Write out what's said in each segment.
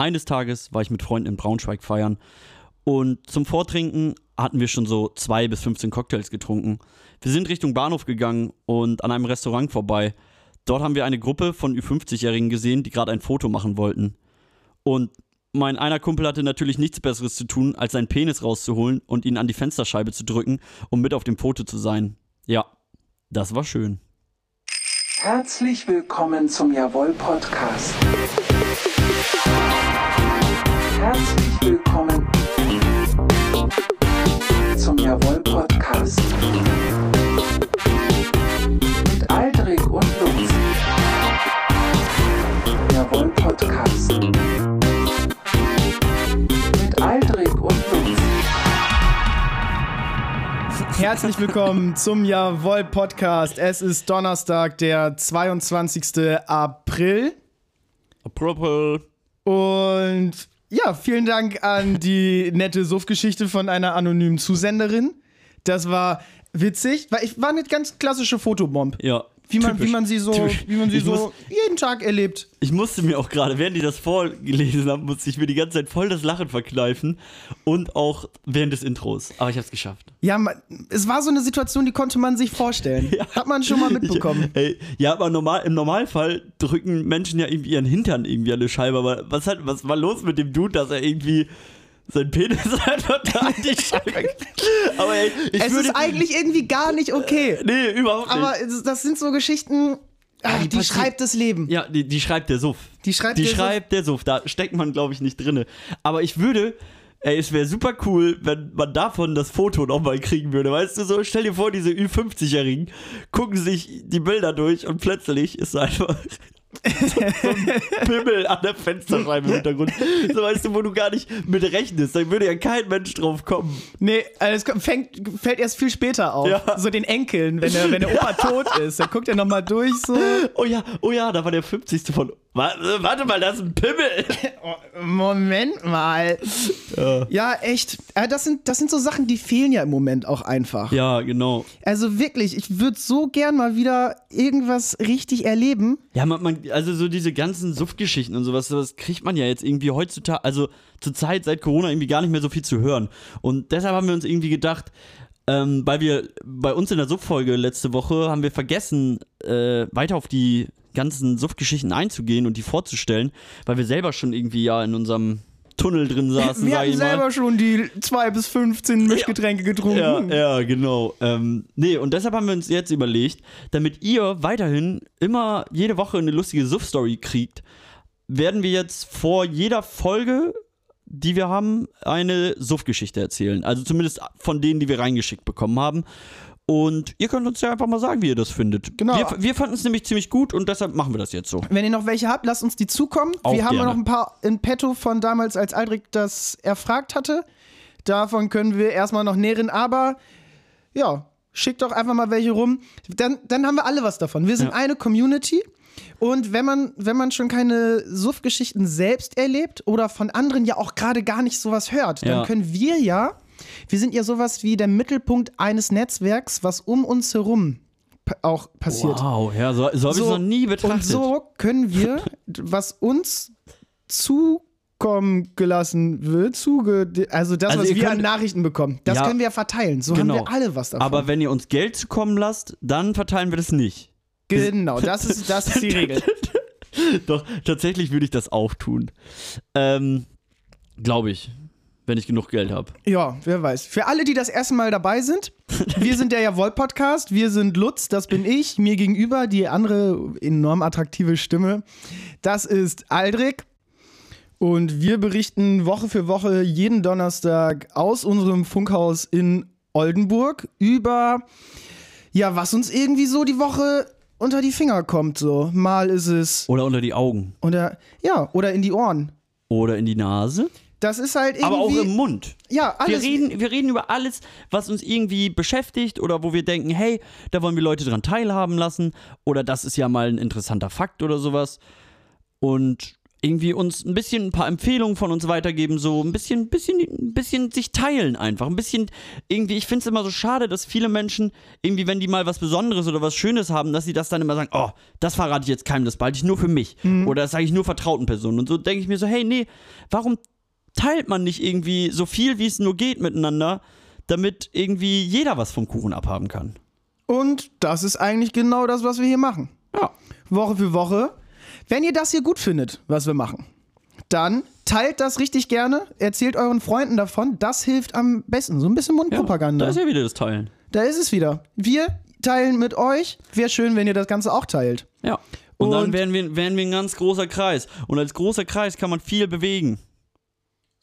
Eines Tages war ich mit Freunden in Braunschweig feiern und zum Vortrinken hatten wir schon so zwei bis 15 Cocktails getrunken. Wir sind Richtung Bahnhof gegangen und an einem Restaurant vorbei. Dort haben wir eine Gruppe von Ü50-Jährigen gesehen, die gerade ein Foto machen wollten. Und mein einer Kumpel hatte natürlich nichts Besseres zu tun, als seinen Penis rauszuholen und ihn an die Fensterscheibe zu drücken, um mit auf dem Foto zu sein. Ja, das war schön. Herzlich willkommen zum Jawohl Podcast. Herzlich willkommen zum Jawohl Podcast. Mit Aldrich und Lutz. Jawohl Podcast. Mit Aldrich und Lutz. Herzlich willkommen zum Jawohl Podcast. Es ist Donnerstag, der 22. April. Apropos. Und ja, vielen Dank an die nette Suff-Geschichte von einer anonymen Zusenderin. Das war witzig, weil ich war eine ganz klassische Fotobomb. Ja. Wie man, typisch. wie man sie so, Typisch. wie man sie Ich so muss- jeden Tag erlebt. Ich musste mir auch gerade, während die das vorgelesen haben, musste ich mir die ganze Zeit voll das Lachen verkneifen. Und auch während des Intros. Aber ich hab's geschafft. Ja, es war so eine Situation, die konnte man sich vorstellen. Hat man schon mal mitbekommen. Ich, ey, ja, aber normal, im Normalfall drücken Menschen ja irgendwie ihren Hintern irgendwie an eine Scheibe. Aber was, hat, was war los mit dem Dude, dass er irgendwie sein Penis einfach da an die Scheibe. aber ey, ich es würde. ist eigentlich irgendwie gar nicht okay. nee, überhaupt nicht. Aber das sind so Geschichten, ah, die die, schreibt das Leben. Ja, die, die schreibt der Suff. Die schreibt die der Suff. schreibt der Suff. Da steckt man, glaube ich, nicht drinne. Aber ich würde, ey, es wäre super cool, wenn man davon das Foto nochmal kriegen würde. Weißt du so, stell dir vor, diese Ü50-Jährigen gucken sich die Bilder durch und plötzlich ist einfach so ein Pimmel an der Fensterscheibe im Hintergrund. So weißt du, wo du gar nicht mit rechnest. Da würde ja kein Mensch drauf kommen. Nee, also es fängt, fällt erst viel später auf. Ja. So den Enkeln, wenn der, wenn der Opa tot ist. Dann guckt er nochmal durch so. Oh ja, oh ja, da war der 50. von. Warte, warte mal, das ist ein Pimmel. Oh, Moment mal. Ja, echt. Äh, Das sind, das sind so Sachen, die fehlen ja im Moment auch einfach. Ja, genau. Also wirklich, ich würde so gern mal wieder irgendwas richtig erleben. Ja, man, man, also so diese ganzen Suftgeschichten und sowas, das kriegt man ja jetzt irgendwie heutzutage, also zur Zeit seit Corona irgendwie gar nicht mehr so viel zu hören. Und deshalb haben wir uns irgendwie gedacht, ähm, weil wir bei uns in der Suff-Folge letzte Woche haben wir vergessen, äh, weiter auf die ganzen Suftgeschichten einzugehen und die vorzustellen, weil wir selber schon irgendwie ja in unserem Tunnel drin saßen, Wir mal. selber schon die 2 bis 15 Mischgetränke getrunken. Ja, ja, genau. Ähm, nee, und deshalb haben wir uns jetzt überlegt, damit ihr weiterhin immer jede Woche eine lustige Suff-Story kriegt, werden wir jetzt vor jeder Folge, die wir haben, eine Suff-Geschichte erzählen. Also zumindest von denen, die wir reingeschickt bekommen haben. Und ihr könnt uns ja einfach mal sagen, wie ihr das findet. Genau. Wir, wir fanden es nämlich ziemlich gut und deshalb machen wir das jetzt so. Wenn ihr noch welche habt, lasst uns die zukommen. Auch wir haben gerne. noch ein paar in petto von damals, als Aldrich das erfragt hatte. Davon können wir erstmal noch nähren, aber ja, schickt doch einfach mal welche rum. Dann, dann haben wir alle was davon. Wir sind Ja. eine Community. Und wenn man, wenn man schon keine Suff-Geschichten selbst erlebt oder von anderen ja auch gerade gar nicht sowas hört, dann Ja. können wir ja, wir sind ja sowas wie der Mittelpunkt eines Netzwerks, was um uns herum auch passiert. Wow, ja, so, so habe ich es noch nie betrachtet. Und so können wir, was uns zukommen gelassen wird, zuge also das, Also was wir an könnt- Nachrichten bekommen, das Ja, können wir ja verteilen. So genau. haben wir alle was davon. Aber wenn ihr uns Geld zukommen lasst, dann verteilen wir das nicht. genau, das ist, das ist die Regel. Doch, tatsächlich würde ich das auch tun. Ähm, glaube ich, wenn ich genug Geld habe. Ja, wer weiß. Für alle, die das erste Mal dabei sind, wir sind der Jawohl-Podcast, wir sind Lutz, das bin ich, mir gegenüber die andere enorm attraktive Stimme, das ist Aldrich. Und wir berichten Woche für Woche jeden Donnerstag aus unserem Funkhaus in Oldenburg über, ja, was uns irgendwie so die Woche unter die Finger kommt. So, mal ist es, Oder unter die Augen. oder, ja, oder in die Ohren. Oder in die Nase. Das ist halt irgendwie. Aber auch im Mund. Ja, alles. Wir reden, wir reden über alles, was uns irgendwie beschäftigt oder wo wir denken, hey, da wollen wir Leute dran teilhaben lassen oder das ist ja mal ein interessanter Fakt oder sowas. Und irgendwie uns ein bisschen ein paar Empfehlungen von uns weitergeben, so ein bisschen, bisschen, ein bisschen sich teilen einfach. Ein bisschen irgendwie, ich finde es immer so schade, dass viele Menschen irgendwie, wenn die mal was Besonderes oder was Schönes haben, dass sie das dann immer sagen, oh, das verrate ich jetzt keinem, das behalte ich nur für mich. Oder das sage ich nur vertrauten Personen. Und so denke ich mir so, hey, nee, warum teilt man nicht irgendwie so viel, wie es nur geht miteinander, damit irgendwie jeder was vom Kuchen abhaben kann? Und das ist eigentlich genau das, was wir hier machen. Ja. Woche für Woche. Wenn ihr das hier gut findet, was wir machen, dann teilt das richtig gerne, erzählt euren Freunden davon. Das hilft am besten. So ein bisschen Mundpropaganda. Da ist ja wieder das Teilen. Da ist es wieder. Wir teilen mit euch. Wäre schön, wenn ihr das Ganze auch teilt. Ja. Und, dann Und- wären wir, wären wir ein ganz großer Kreis. Und als großer Kreis kann man viel bewegen.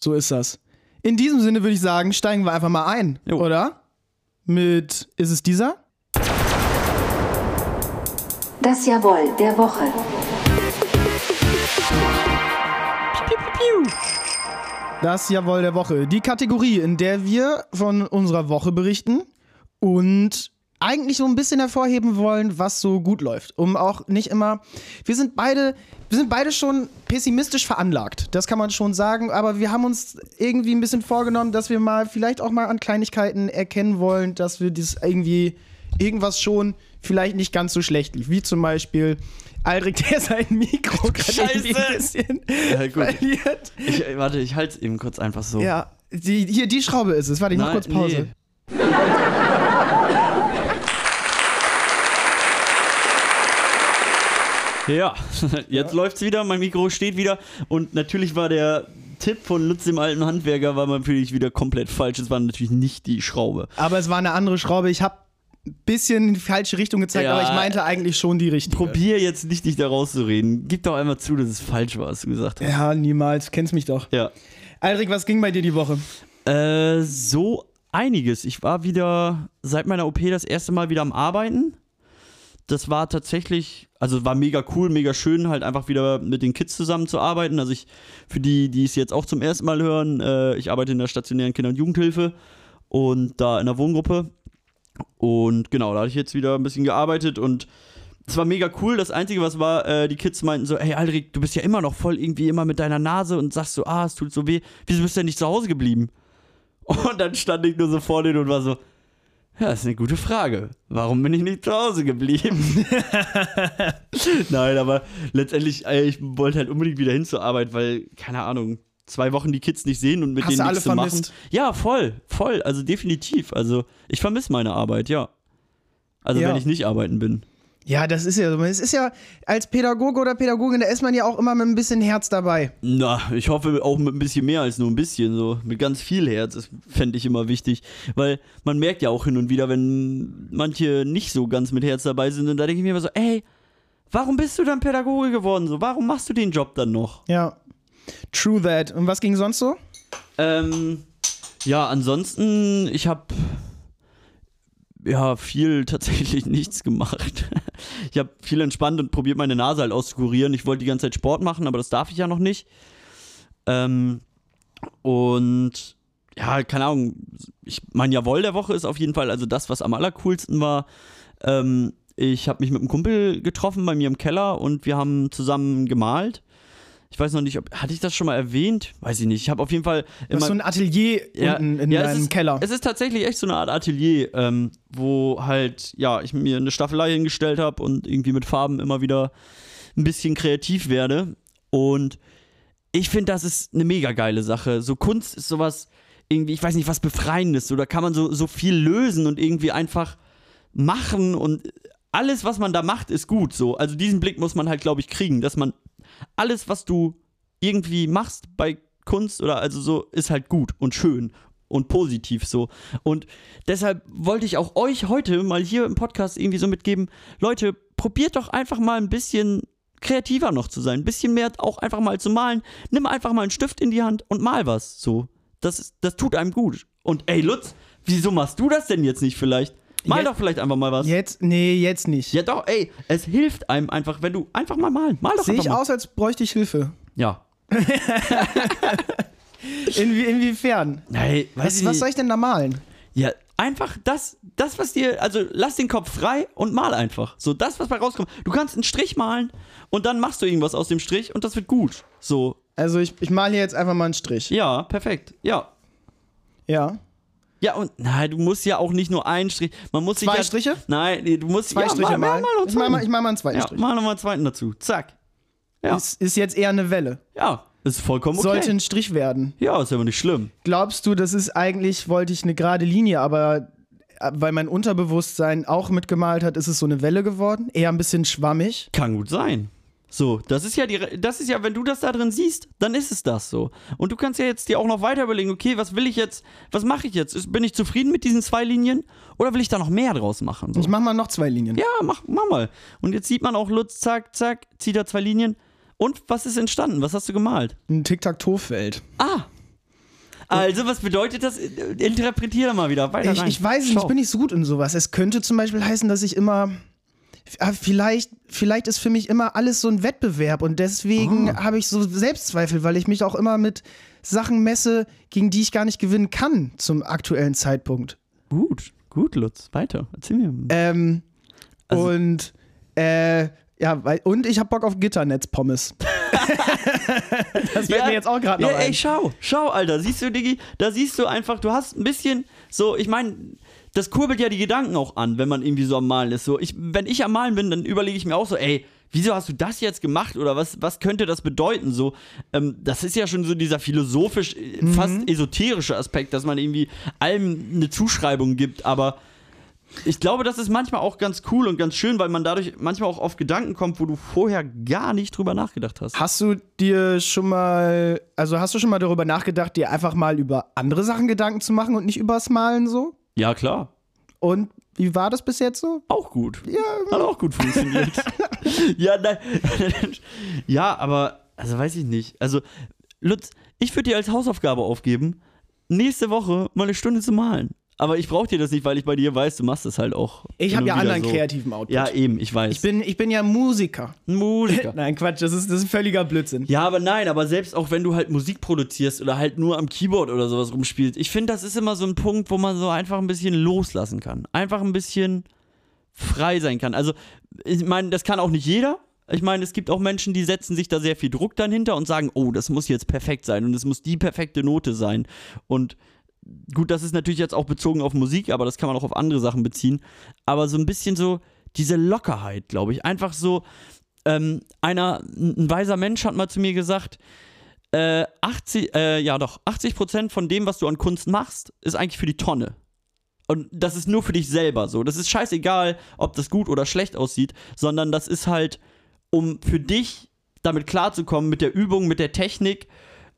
So ist das. In diesem Sinne würde ich sagen, steigen wir einfach mal ein, Jo. oder? Mit, ist es dieser? Das Jawohl der Woche. Das Jawohl der Woche. Die Kategorie, in der wir von unserer Woche berichten und eigentlich so ein bisschen hervorheben wollen, was so gut läuft. Um auch nicht immer. Wir sind beide, wir sind beide schon pessimistisch veranlagt. Das kann man schon sagen. Aber wir haben uns irgendwie ein bisschen vorgenommen, dass wir mal vielleicht auch mal an Kleinigkeiten erkennen wollen, dass wir das irgendwie irgendwas schon vielleicht nicht ganz so schlecht lief. Wie zum Beispiel Aldrich, der sein Mikro gerade ein bisschen Ja, verliert. Ich, warte, ich halte es eben kurz einfach so. Ja, die, hier, die Schraube ist es. Warte, ich mach kurz Pause. nee. Ja, jetzt läuft's wieder, mein Mikro steht wieder und natürlich war der Tipp von Lutz dem alten Handwerker war natürlich wieder komplett falsch. Es war natürlich nicht die Schraube. Aber es war eine andere Schraube. Ich habe ein bisschen in die falsche Richtung gezeigt, Ja. aber ich meinte eigentlich schon die richtige. Probier jetzt nicht dich da rauszureden. Gib doch einmal zu, dass es falsch war, was du gesagt hast. Ja, niemals. Kennst mich doch. Ja. Aldrich, was ging bei dir die Woche? Äh, so einiges. Ich war wieder seit meiner OP das erste Mal wieder am Arbeiten. Das war tatsächlich, also war mega cool, mega schön, halt einfach wieder mit den Kids zusammen zu arbeiten. Also ich, für die, die es jetzt auch zum ersten Mal hören, äh, ich arbeite in der stationären Kinder- und Jugendhilfe und da in der Wohngruppe. Und genau, da habe ich jetzt wieder ein bisschen gearbeitet und es war mega cool. Das Einzige, was war, äh, die Kids meinten so, hey Aldrich, du bist ja immer noch voll irgendwie immer mit deiner Nase und sagst so, ah, es tut so weh. Wieso bist du denn nicht zu Hause geblieben? Und dann stand ich nur so vor denen und war so, ja, das ist eine gute Frage. Warum bin ich nicht zu Hause geblieben? Nein, aber letztendlich, äh, ich wollte halt unbedingt wieder hin zur Arbeit, weil, keine Ahnung, zwei Wochen die Kids nicht sehen und mit Hast denen nichts zu machen. Ja, voll, voll, also definitiv. Also ich vermisse meine Arbeit, ja. Also Ja. wenn ich nicht arbeiten bin. Ja, das ist ja so. Es ist ja als Pädagoge oder Pädagogin, da ist man ja auch immer mit ein bisschen Herz dabei. Na, ich hoffe auch mit ein bisschen mehr als nur ein bisschen, so mit ganz viel Herz. Das fände ich immer wichtig. Weil man merkt ja auch hin und wieder, wenn manche nicht so ganz mit Herz dabei sind. Und da denke ich mir immer so, ey, warum bist du dann Pädagoge geworden? So, warum machst du den Job dann noch? Ja. True that. Und was ging sonst so? Ähm, ja, ansonsten, ich habe ja viel tatsächlich nichts gemacht. Ich habe viel entspannt und probiert meine Nase halt auszukurieren. Ich wollte die ganze Zeit Sport machen, aber das darf ich ja noch nicht. Ähm, und ja, keine Ahnung, ich, mein Jawohl der Woche ist auf jeden Fall also das, was am allercoolsten war. Ähm, ich habe mich mit einem Kumpel getroffen bei mir im Keller und wir haben zusammen gemalt. Ich weiß noch nicht, ob hatte ich das schon mal erwähnt? Weiß ich nicht. Ich habe auf jeden Fall Du hast so ein Atelier unten in es deinem ist, Keller. Es ist tatsächlich echt so eine Art Atelier, ähm, wo halt, ja, ich mir eine Staffelei hingestellt habe und irgendwie mit Farben immer wieder ein bisschen kreativ werde. Und ich finde, das ist eine mega geile Sache. So Kunst ist sowas, irgendwie, ich weiß nicht, was Befreiendes. So, da kann man so, so viel lösen und irgendwie einfach machen und alles, was man da macht, ist gut. So, also diesen Blick muss man halt, glaube ich, kriegen, dass man alles, was du irgendwie machst bei Kunst oder also so, ist halt gut und schön und positiv so. Und deshalb wollte ich auch euch heute mal hier im Podcast irgendwie so mitgeben, Leute, probiert doch einfach mal ein bisschen kreativer noch zu sein, ein bisschen mehr auch einfach mal zu malen. Nimm einfach mal einen Stift in die Hand und mal was so. Das, das tut einem gut. Und ey, Lutz, wieso machst du das denn jetzt nicht vielleicht? Mal Je- doch vielleicht einfach mal was. Jetzt? Nee, jetzt nicht. Ja doch, ey, es hilft einem einfach, wenn du einfach mal malen. Mal doch Sehe ich mal. aus, als bräuchte ich Hilfe. Ja. Inwie inwiefern? Hey, Was, was soll ich denn da malen? Ja, einfach das, das, was dir, also lass den Kopf frei und mal einfach. So, das, was bei rauskommt. Du kannst einen Strich malen und dann machst du irgendwas aus dem Strich und das wird gut. So, Also ich, ich male hier jetzt einfach mal einen Strich. ja, perfekt. Ja. Ja. Ja, und nein, du musst ja auch nicht nur einen Strich. Man muss sich Zwei ja, Striche? Nein, du musst Zwei ja, Striche mal, malen. Mal, mal, ich male mal, ich mal mal einen zweiten ja, Strich. mal nochmal einen zweiten dazu. Zack. Ja. Ist, ist jetzt eher eine Welle. Ja, ist vollkommen okay. Sollte ein Strich werden. ja, ist aber nicht schlimm. Glaubst du, das ist eigentlich, wollte ich eine gerade Linie, aber äh, weil mein Unterbewusstsein auch mitgemalt hat, ist es so eine Welle geworden? Eher ein bisschen schwammig. Kann gut sein. So, das ist ja die, das ist ja, wenn du das da drin siehst, dann ist es das so. Und du kannst ja jetzt dir auch noch weiter überlegen, okay, was will ich jetzt, was mache ich jetzt? Ist, bin ich zufrieden mit diesen zwei Linien oder will ich da noch mehr draus machen? So. Ich mach mal noch zwei Linien. Ja, mach, mach mal. Und jetzt sieht man auch Lutz, zack, zack, zieht da zwei Linien. Und was ist entstanden? Was hast du gemalt? Ein Tic-Tac-Toe-Feld. Ah. Also, was bedeutet das? Interpretiere mal wieder weiter Ich, rein. ich weiß nicht, Schau. ich bin nicht so gut in sowas. Es könnte zum Beispiel heißen, dass ich immer. Ah, Vielleicht, vielleicht ist für mich immer alles so ein Wettbewerb und deswegen Ah. habe ich so Selbstzweifel, weil ich mich auch immer mit Sachen messe, gegen die ich gar nicht gewinnen kann zum aktuellen Zeitpunkt. Gut, gut, Lutz. Weiter. Erzähl mir. Ähm, Also- und äh, ja, und ich habe Bock auf Gitternetz-Pommes. das fällt mir jetzt auch gerade noch ja, ein. ey, schau, schau, Alter. Siehst du, Diggi, da siehst du einfach, du hast ein bisschen so, ich meine, das kurbelt ja die Gedanken auch an, wenn man irgendwie so am Malen ist. So, ich, wenn ich am Malen bin, dann überlege ich mir auch so, ey, wieso hast du das jetzt gemacht oder was, was könnte das bedeuten? So, ähm, das ist ja schon so dieser philosophisch, äh, Mhm. fast esoterische Aspekt, dass man irgendwie allem eine Zuschreibung gibt, aber ich glaube, das ist manchmal auch ganz cool und ganz schön, weil man dadurch manchmal auch auf Gedanken kommt, wo du vorher gar nicht drüber nachgedacht hast. Hast du dir schon mal, also hast du schon mal darüber nachgedacht, dir einfach mal über andere Sachen Gedanken zu machen und nicht übers Malen so? Ja, klar. Und wie war das bis jetzt so? Auch gut. Ja. Hat auch gut funktioniert. ja, nein. ja, aber, also weiß ich nicht. Also, Lutz, ich würde dir als Hausaufgabe aufgeben, nächste Woche mal eine Stunde zu malen. Aber ich brauche dir das nicht, weil ich bei dir weiß, du machst es halt auch. Ich habe ja anderen so. kreativen Output. Ja, eben, ich weiß. ich, bin, ich bin ja Musiker. Musiker. Nein, Quatsch, das ist, das ist völliger Blödsinn. Ja, aber nein, aber selbst auch wenn du halt Musik produzierst oder halt nur am Keyboard oder sowas rumspielst, ich finde, das ist immer so ein Punkt, wo man so einfach ein bisschen loslassen kann. Einfach ein bisschen frei sein kann. Also, ich meine, das kann auch nicht jeder. Ich meine, es gibt auch Menschen, die setzen sich da sehr viel Druck dann hinter und sagen, oh, das muss jetzt perfekt sein und es muss die perfekte Note sein. Und gut, das ist natürlich jetzt auch bezogen auf Musik, aber das kann man auch auf andere Sachen beziehen. Aber so ein bisschen so diese Lockerheit, glaube ich. Einfach so, ähm, einer, ein weiser Mensch hat mal zu mir gesagt, äh, 80, äh, ja doch, 80% von dem, was du an Kunst machst, ist eigentlich für die Tonne. Und das ist nur für dich selber so. Das ist scheißegal, ob das gut oder schlecht aussieht, sondern das ist halt, um für dich damit klarzukommen, mit der Übung, mit der Technik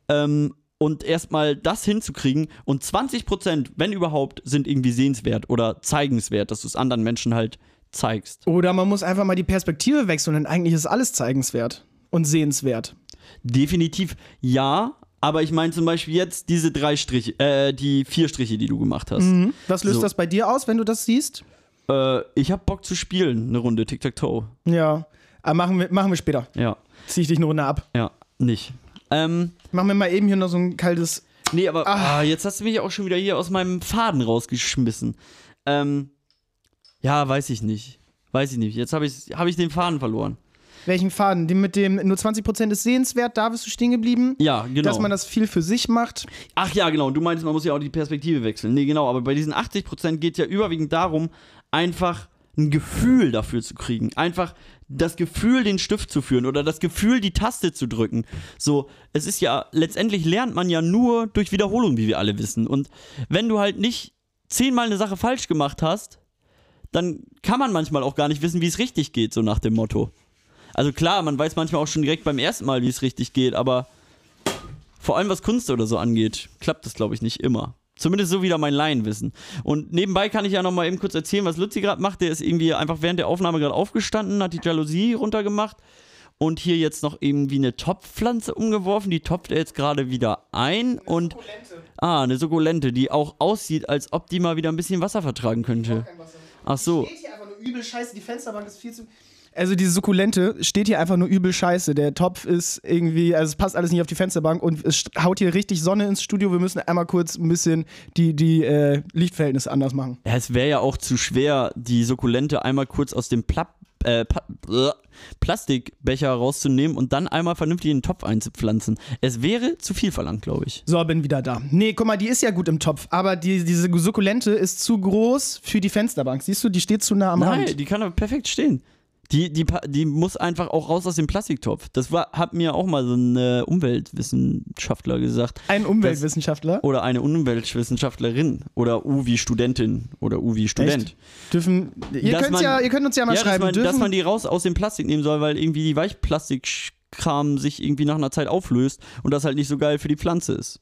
ähm, und erstmal das hinzukriegen. Und 20%, wenn überhaupt, sind irgendwie sehenswert oder zeigenswert, dass du es anderen Menschen halt zeigst. Oder man muss einfach mal die Perspektive wechseln und eigentlich ist alles zeigenswert und sehenswert. Definitiv ja, aber ich meine zum Beispiel jetzt diese drei Striche, äh, die vier Striche, die du gemacht hast. Mhm. Was löst So. das bei dir aus, wenn du das siehst? Äh, ich hab Bock zu spielen, eine Runde Tic-Tac-Toe. Ja. Aber machen wir, machen wir später. Ja, Zieh ich dich eine Runde ab. ja, nicht. Ähm, Machen wir mal eben hier noch so ein kaltes. nee, aber ah, jetzt hast du mich auch schon wieder hier aus meinem Faden rausgeschmissen. Ähm, ja, weiß ich nicht. Weiß ich nicht. Jetzt habe ich, hab ich den Faden verloren. Welchen Faden? Den mit dem nur 20% ist sehenswert, da bist du stehen geblieben. Ja, genau. Dass man das viel für sich macht. Ach ja, genau. Du meinst, man muss ja auch die Perspektive wechseln. Nee, genau. Aber bei diesen 80% geht ja überwiegend darum, einfach ein Gefühl dafür zu kriegen. Einfach das Gefühl, den Stift zu führen oder das Gefühl, die Taste zu drücken. So, es ist ja, letztendlich lernt man ja nur durch Wiederholung, wie wir alle wissen. Und wenn du halt nicht zehnmal eine Sache falsch gemacht hast, dann kann man manchmal auch gar nicht wissen, wie es richtig geht, so nach dem Motto. Also klar, man weiß manchmal auch schon direkt beim ersten Mal, wie es richtig geht, aber vor allem was Kunst oder so angeht, klappt das, glaube ich, nicht immer. Zumindest so wieder mein Laienwissen. Und nebenbei kann ich ja noch mal eben kurz erzählen, was Luzi gerade macht. Der ist irgendwie einfach während der Aufnahme gerade aufgestanden, hat die Jalousie runtergemacht und hier jetzt noch irgendwie eine Topfpflanze umgeworfen. Die topft er jetzt gerade wieder ein und ah, eine Sukkulente, die auch aussieht, als ob die mal wieder ein bisschen Wasser vertragen könnte. Ach so. Steht hier einfach nur übel scheiße, die Fensterbank ist viel zu. Also diese Sukkulente steht hier einfach nur übel scheiße. Der Topf ist irgendwie, also es passt alles nicht auf die Fensterbank und es haut hier richtig Sonne ins Studio. Wir müssen einmal kurz ein bisschen die, die äh, Lichtverhältnisse anders machen. Ja, es wäre ja auch zu schwer, die Sukkulente einmal kurz aus dem Pla äh, Plastikbecher rauszunehmen und dann einmal vernünftig in den Topf einzupflanzen. Es wäre zu viel verlangt, glaube ich. So, bin wieder da. Nee, guck mal, die ist ja gut im Topf, aber die, diese Sukkulente ist zu groß für die Fensterbank. Siehst du, die steht zu nah am Nein, Rand. die kann aber perfekt stehen. Die, die, die muss einfach auch raus aus dem Plastiktopf. Das war, hat mir auch mal so ein äh, Umweltwissenschaftler gesagt. Ein Umweltwissenschaftler. Oder eine Umweltwissenschaftlerin. Oder U wie Studentin. Oder U wie Student. Echt? Dürfen, ihr, Dass könnt's man- ja, ihr könnt uns ja mal Ja, dass schreiben. man, dass man die raus aus dem Plastik nehmen soll, weil irgendwie die Weichplastikkram sich irgendwie nach einer Zeit auflöst und das halt nicht so geil für die Pflanze ist.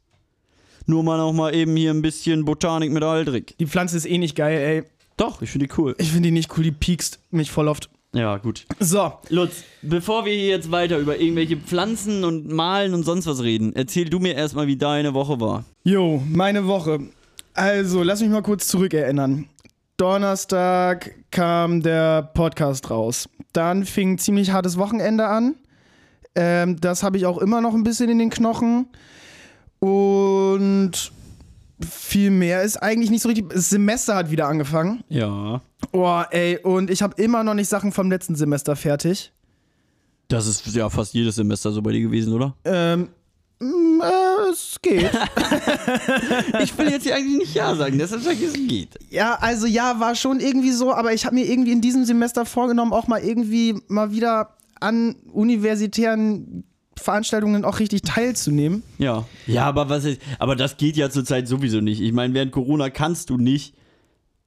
Nur mal noch mal eben hier ein bisschen Botanik mit Aldrich. die Pflanze ist eh nicht geil, ey. Doch, ich finde die cool. Ich finde die nicht cool, die piekst mich voll oft. Ja, gut. So, Lutz, bevor wir hier jetzt weiter über irgendwelche Pflanzen und Malen und sonst was reden, erzähl du mir erstmal, wie deine Woche war. Jo, meine Woche. Also, lass mich mal kurz zurückerinnern. Donnerstag kam der Podcast raus. Dann fing ein ziemlich hartes Wochenende an. Ähm, das habe ich auch immer noch ein bisschen in den Knochen. Und viel mehr ist eigentlich nicht so richtig. Das Semester hat wieder angefangen. Ja. Oh, ey, und ich habe immer noch nicht Sachen vom letzten Semester fertig. Das ist ja fast jedes Semester so bei dir gewesen, oder? Ähm, mm, äh, es geht. Ich will jetzt hier eigentlich nicht Ja sagen, deshalb sag ich, es geht. Ja, also ja, war schon irgendwie so, aber ich habe mir irgendwie in diesem Semester vorgenommen, auch mal irgendwie mal wieder an universitären Veranstaltungen auch richtig teilzunehmen. Ja. Ja, aber was ist, aber das geht ja zurzeit sowieso nicht. Ich meine, während Corona kannst du nicht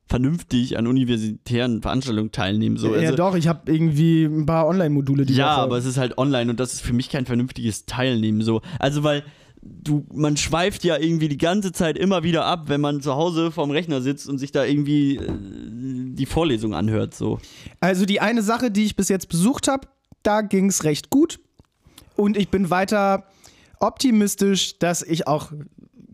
vernünftig an universitären Veranstaltungen teilnehmen. So. ja, Also, doch, ich habe irgendwie ein paar Online-Module die ja, aber es ist halt online und das ist für mich kein vernünftiges Teilnehmen. So. Also, weil du, man schweift ja irgendwie die ganze Zeit immer wieder ab, wenn man zu Hause vorm Rechner sitzt und sich da irgendwie äh, die Vorlesung anhört. So. Also die eine Sache, die ich bis jetzt besucht habe, da ging es recht gut. Und ich bin weiter optimistisch, dass ich auch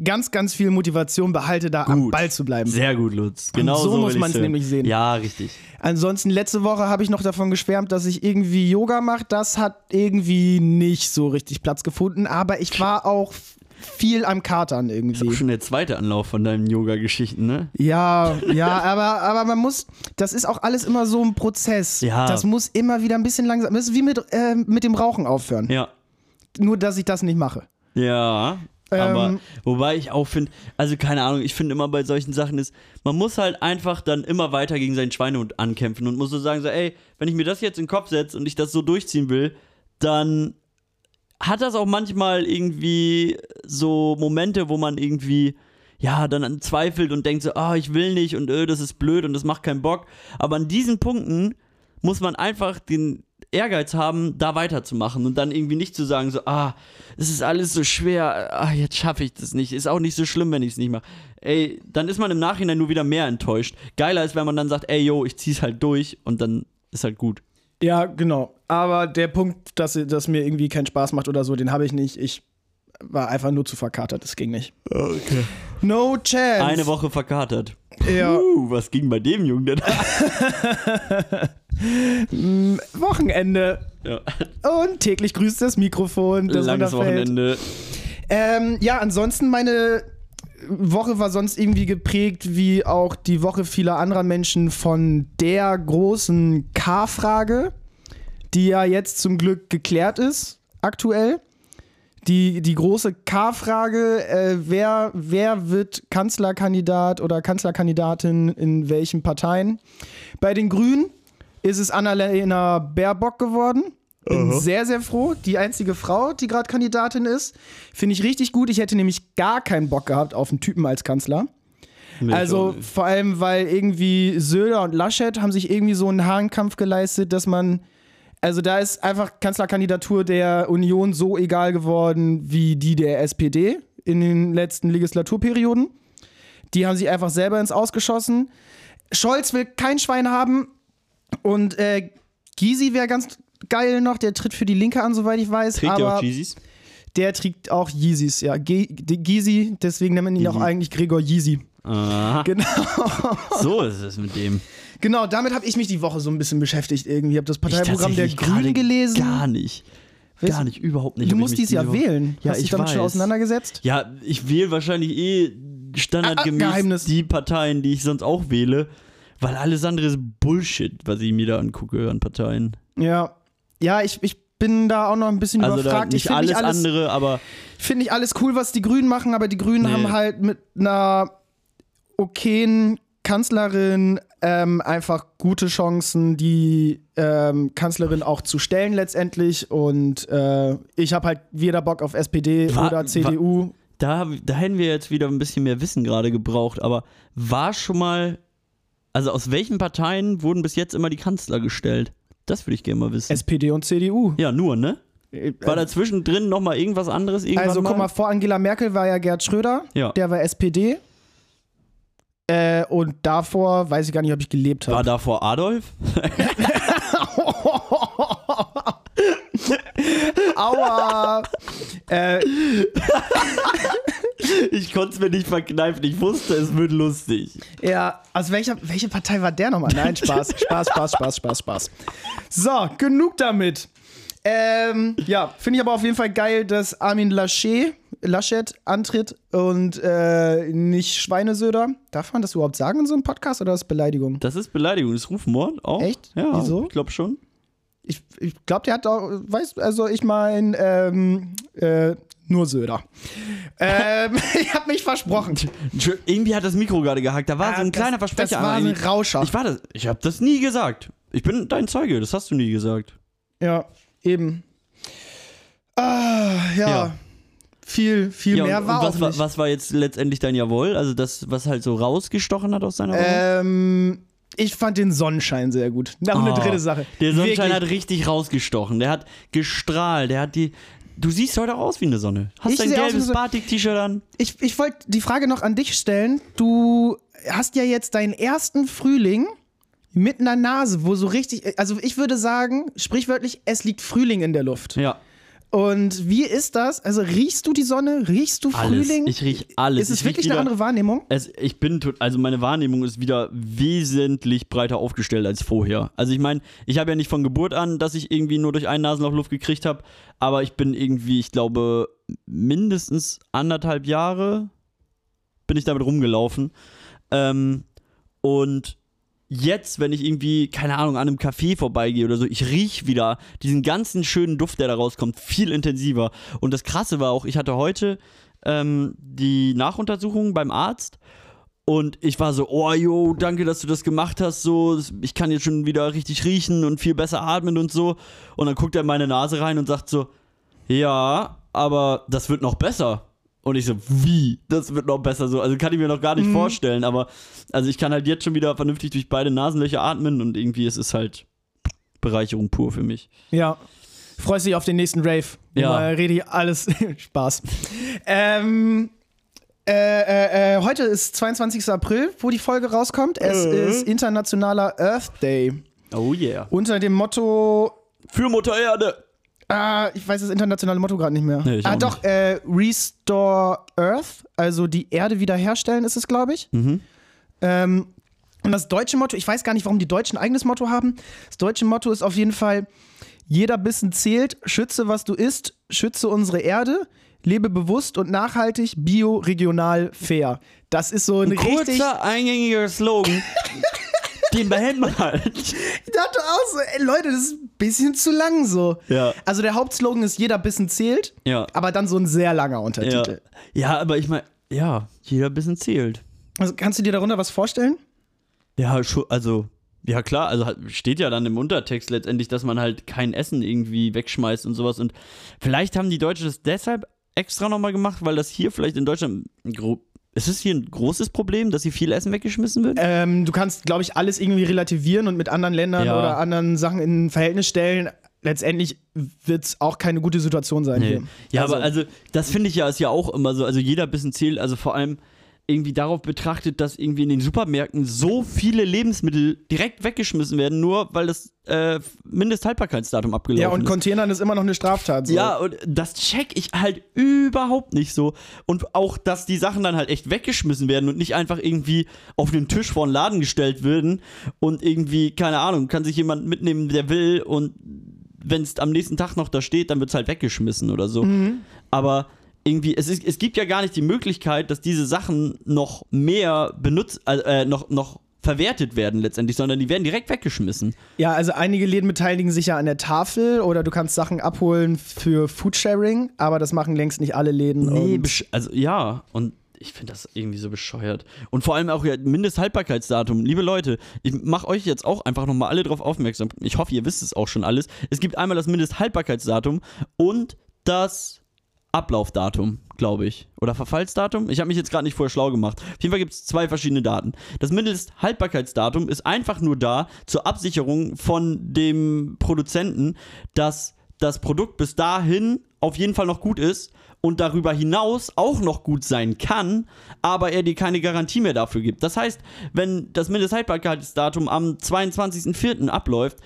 ganz, ganz viel Motivation behalte, da am Gut. Ball zu bleiben. Sehr gut, Lutz. Genau so so muss man's hören. nämlich sehen. Ja, richtig. Ansonsten, letzte Woche habe ich noch davon geschwärmt, dass ich irgendwie Yoga mache. Das hat irgendwie nicht so richtig Platz gefunden, aber ich war auch viel am Katern Ist auch irgendwie. schon der zweite Anlauf von deinen Yoga-Geschichten, ne? Ja, ja, aber, aber man muss, das ist auch alles immer so ein Prozess. Ja. Das muss immer wieder ein bisschen langsam, das ist wie mit, äh, mit dem Rauchen aufhören. Ja. Nur, dass ich das nicht mache. Ja. Aber Ähm, wobei ich auch finde, also keine Ahnung, ich finde immer bei solchen Sachen ist, man muss halt einfach dann immer weiter gegen seinen Schweinehund ankämpfen und muss so sagen, so, ey, wenn ich mir das jetzt in den Kopf setze und ich das so durchziehen will, dann hat das auch manchmal irgendwie so Momente, wo man irgendwie ja, dann zweifelt und denkt so, ah, ich will nicht und öh, das ist blöd und das macht keinen Bock. Aber an diesen Punkten muss man einfach den Ehrgeiz haben, da weiterzumachen und dann irgendwie nicht zu sagen, so, ah, es ist alles so schwer, ah, jetzt schaffe ich das nicht. Ist auch nicht so schlimm, wenn ich es nicht mache. Ey, dann ist man im Nachhinein nur wieder mehr enttäuscht. Geiler ist, wenn man dann sagt, ey, yo, ich zieh's halt durch und dann ist halt gut. Ja, genau. Aber der Punkt, dass, dass mir irgendwie keinen Spaß macht oder so, den habe ich nicht. Ich war einfach nur zu verkatert, das ging nicht. Okay. No chance. Eine Woche verkatert. Ja, Uh, was ging bei dem Jungen denn? Wochenende. ja. Und täglich grüßt das Mikrofon. Das Langes. Wochenende. Ähm, ja, ansonsten meine Woche war sonst irgendwie geprägt, wie auch die Woche vieler anderer Menschen, von der großen K-Frage, die ja jetzt zum Glück geklärt ist, aktuell. Die, die große K-Frage, äh, wer, wer wird Kanzlerkandidat oder Kanzlerkandidatin in welchen Parteien? Bei den Grünen ist es Annalena Baerbock geworden. Bin sehr, sehr froh. Die einzige Frau, die gerade Kandidatin ist. Finde ich richtig gut. Ich hätte nämlich gar keinen Bock gehabt auf einen Typen als Kanzler. Nee, Also vor allem, weil irgendwie Söder und Laschet haben sich irgendwie so einen Hahnkampf geleistet, dass man, also da ist einfach Kanzlerkandidatur der Union so egal geworden wie die der SPD in den letzten Legislaturperioden. Die haben sich einfach selber ins Ausgeschossen. Scholz will kein Schwein haben und äh, Gysi wäre ganz geil noch, der tritt für die Linke an, soweit ich weiß. Trägt aber auch Jeezys? der trägt auch Yeezys, ja. Gysi, deswegen nennt man ihn auch eigentlich Gregor Gysi. Aha. Genau. So ist es mit dem. Genau, damit habe ich mich die Woche so ein bisschen beschäftigt irgendwie. Ich habe das Parteiprogramm der Grünen gelesen. Gar nicht. Gar nicht, überhaupt nicht. Du musst dieses Jahr wählen. Ja, Hast dich ich damit schon weiß. auseinandergesetzt? Ja, ich wähle wahrscheinlich eh Ah, standardgemäß Geheimnis. die Parteien, die ich sonst auch wähle, weil alles andere ist Bullshit, was ich mir da angucke an Parteien. Ja. Ja, ich, ich bin da auch noch ein bisschen Also da überfragt. nicht ich finde alles, nicht alles, andere, aber find nicht alles cool, was die Grünen machen, aber die Grünen Nee. haben halt mit einer okayen Kanzlerin ähm, einfach gute Chancen, die ähm, Kanzlerin auch zu stellen letztendlich. Und äh, ich habe halt weder Bock auf SPD Wa- oder CDU. da, hab- da hätten wir jetzt wieder ein bisschen mehr Wissen gerade gebraucht. Aber war schon mal, also aus welchen Parteien wurden bis jetzt immer die Kanzler gestellt? Das würde ich gerne mal wissen. SPD und CDU. ja, nur, ne? War dazwischen drin nochmal irgendwas anderes? Irgendwann Also guck mal, vor Angela Merkel war ja Gerd Schröder, Ja. der war SPD. Äh, und davor weiß ich gar nicht, ob ich gelebt War habe. davor Adolf? Aua! äh, Ich konnte es mir nicht verkneifen. Ich wusste, es wird lustig. ja, aus welcher welche Partei war der nochmal? Nein, Spaß, Spaß, Spaß, Spaß, Spaß, Spaß. So, genug damit. Ähm, ja, finde ich aber auf jeden Fall geil, dass Armin Laschet, Laschet antritt und äh, nicht Schweinesöder. Darf man das überhaupt sagen in so einem Podcast oder ist das Beleidigung? Das ist Beleidigung, das ist Rufmord auch. Echt? Ja, Wieso? ich glaube schon. Ich, ich glaube, der hat auch, weiß, also ich meine, ähm, äh, nur Söder. ähm, ich habe mich versprochen. Irgendwie hat das Mikro gerade gehackt. Da war Ah, so ein das- kleiner Versprecher. das war ein Rauscher. Ich war das. Ich habe das nie gesagt. Ich bin dein Zeuge. Das hast du nie gesagt. Ja, eben. Ah, ja. Ja. Viel, viel Ja, mehr und, war und auch was, war nicht. was war jetzt letztendlich dein Jawohl? Also das, was halt so rausgestochen hat aus deiner Woche? ähm, ich fand den Sonnenschein sehr gut. Noch eine Oh, dritte Sache. Der Sonnenschein Wirklich. hat richtig rausgestochen. Der hat gestrahlt. Der hat die. Du siehst heute aus wie eine Sonne. Hast wie gelbes. Batik-T-Shirt an? Ich, ich wollte die Frage noch an dich stellen. Du hast ja jetzt deinen ersten Frühling mit einer Nase, wo so richtig, also ich würde sagen, sprichwörtlich, es liegt Frühling in der Luft. Ja. Und wie ist das? Also riechst du die Sonne? Riechst du Alles. Frühling? Ich riech alles. Ist es Ich wirklich eine wieder- andere Wahrnehmung? Es, ich bin, tot- also meine Wahrnehmung ist wieder wesentlich breiter aufgestellt als vorher. Also ich meine, ich habe ja nicht von Geburt an, dass ich irgendwie nur durch einen Nasenloch Luft gekriegt habe, aber ich bin irgendwie, ich glaube, mindestens anderthalb Jahre bin ich damit rumgelaufen. Ähm, und jetzt, wenn ich irgendwie, keine Ahnung, an einem Café vorbeigehe oder so, ich riech wieder diesen ganzen schönen Duft, der da rauskommt, viel intensiver. Und das Krasse war auch, ich hatte heute ähm, die Nachuntersuchung beim Arzt und ich war so, oh jo, danke, dass du das gemacht hast, so, ich kann jetzt schon wieder richtig riechen und viel besser atmen und so. Und dann guckt er in meine Nase rein und sagt so, ja, aber das wird noch besser. Und ich so, wie? Das wird noch besser so. Also kann ich mir noch gar nicht vorstellen, aber also ich kann halt jetzt schon wieder vernünftig durch beide Nasenlöcher atmen und irgendwie es ist halt Bereicherung pur für mich. Ja. Freust dich auf den nächsten Rave. Ja. mal rede ich alles. Spaß. ähm, äh, äh, äh, heute ist 22. April, wo die Folge rauskommt. Es Äh. ist Internationaler Earth Day. Oh yeah. Unter dem Motto Für Mutter Erde. Ah, ich weiß das internationale Motto gerade nicht mehr. Nee, ah, doch, äh, Restore Earth, also die Erde wiederherstellen ist es, glaube ich. Mhm. Ähm, und das deutsche Motto, ich weiß gar nicht, warum die Deutschen ein eigenes Motto haben. Das deutsche Motto ist auf jeden Fall: jeder Bissen zählt, schütze, was du isst, schütze unsere Erde, lebe bewusst und nachhaltig, bio, regional, fair. Das ist so ein, richtig. Kurzer, eingängiger Slogan. Den behält man halt. Ich dachte auch so, ey, Leute, das ist ein bisschen zu lang so. Ja. Also der Hauptslogan ist: jeder Bissen zählt, Ja. aber dann so ein sehr langer Ja, Untertitel. ja aber ich meine, ja, jeder bisschen zählt. Also kannst du dir darunter was vorstellen? Ja, also, ja klar, also steht ja dann im Untertext letztendlich, dass man halt kein Essen irgendwie wegschmeißt und sowas. Und vielleicht haben die Deutschen das deshalb extra nochmal gemacht, weil das hier vielleicht in Deutschland ist es hier ein großes Problem, dass hier viel Essen weggeschmissen wird? Ähm, du kannst, glaube ich, alles irgendwie relativieren und mit anderen Ländern Ja. oder anderen Sachen in Verhältnis stellen. Letztendlich wird es auch keine gute Situation sein Nee. hier. Ja, aber also das finde ich ja ist ja auch immer so, also jeder bisschen zählt, also vor allem irgendwie darauf betrachtet, dass irgendwie in den Supermärkten so viele Lebensmittel direkt weggeschmissen werden, nur weil das äh, Mindesthaltbarkeitsdatum abgelaufen Ja, und ist. Containern ist immer noch eine Straftat. So. Ja, und das check ich halt überhaupt nicht so. Und auch, dass die Sachen dann halt echt weggeschmissen werden und nicht einfach irgendwie auf den Tisch vor den Laden gestellt würden und irgendwie, keine Ahnung, kann sich jemand mitnehmen, der will und wenn es am nächsten Tag noch da steht, dann wird es halt weggeschmissen oder so. Aber irgendwie, es, ist, es gibt ja gar nicht die Möglichkeit, dass diese Sachen noch mehr benutzt, äh, noch, noch verwertet werden letztendlich, sondern die werden direkt weggeschmissen. Ja, also einige Läden beteiligen sich ja an der Tafel oder du kannst Sachen abholen für Foodsharing, aber das machen längst nicht alle Läden. Nee, also ja, und ich finde das irgendwie so bescheuert. Und vor allem auch ja, Mindesthaltbarkeitsdatum. Liebe Leute, ich mache euch jetzt auch einfach nochmal alle drauf aufmerksam. Ich hoffe, ihr wisst es auch schon alles. Es gibt einmal das Mindesthaltbarkeitsdatum und das Ablaufdatum, glaube ich. Oder Verfallsdatum? Ich habe mich jetzt gerade nicht vorher schlau gemacht. Auf jeden Fall gibt es zwei verschiedene Daten. Das Mindesthaltbarkeitsdatum ist einfach nur da zur Absicherung von dem Produzenten, dass das Produkt bis dahin auf jeden Fall noch gut ist und darüber hinaus auch noch gut sein kann, aber er dir keine Garantie mehr dafür gibt. Das heißt, wenn das Mindesthaltbarkeitsdatum am 22.04. abläuft,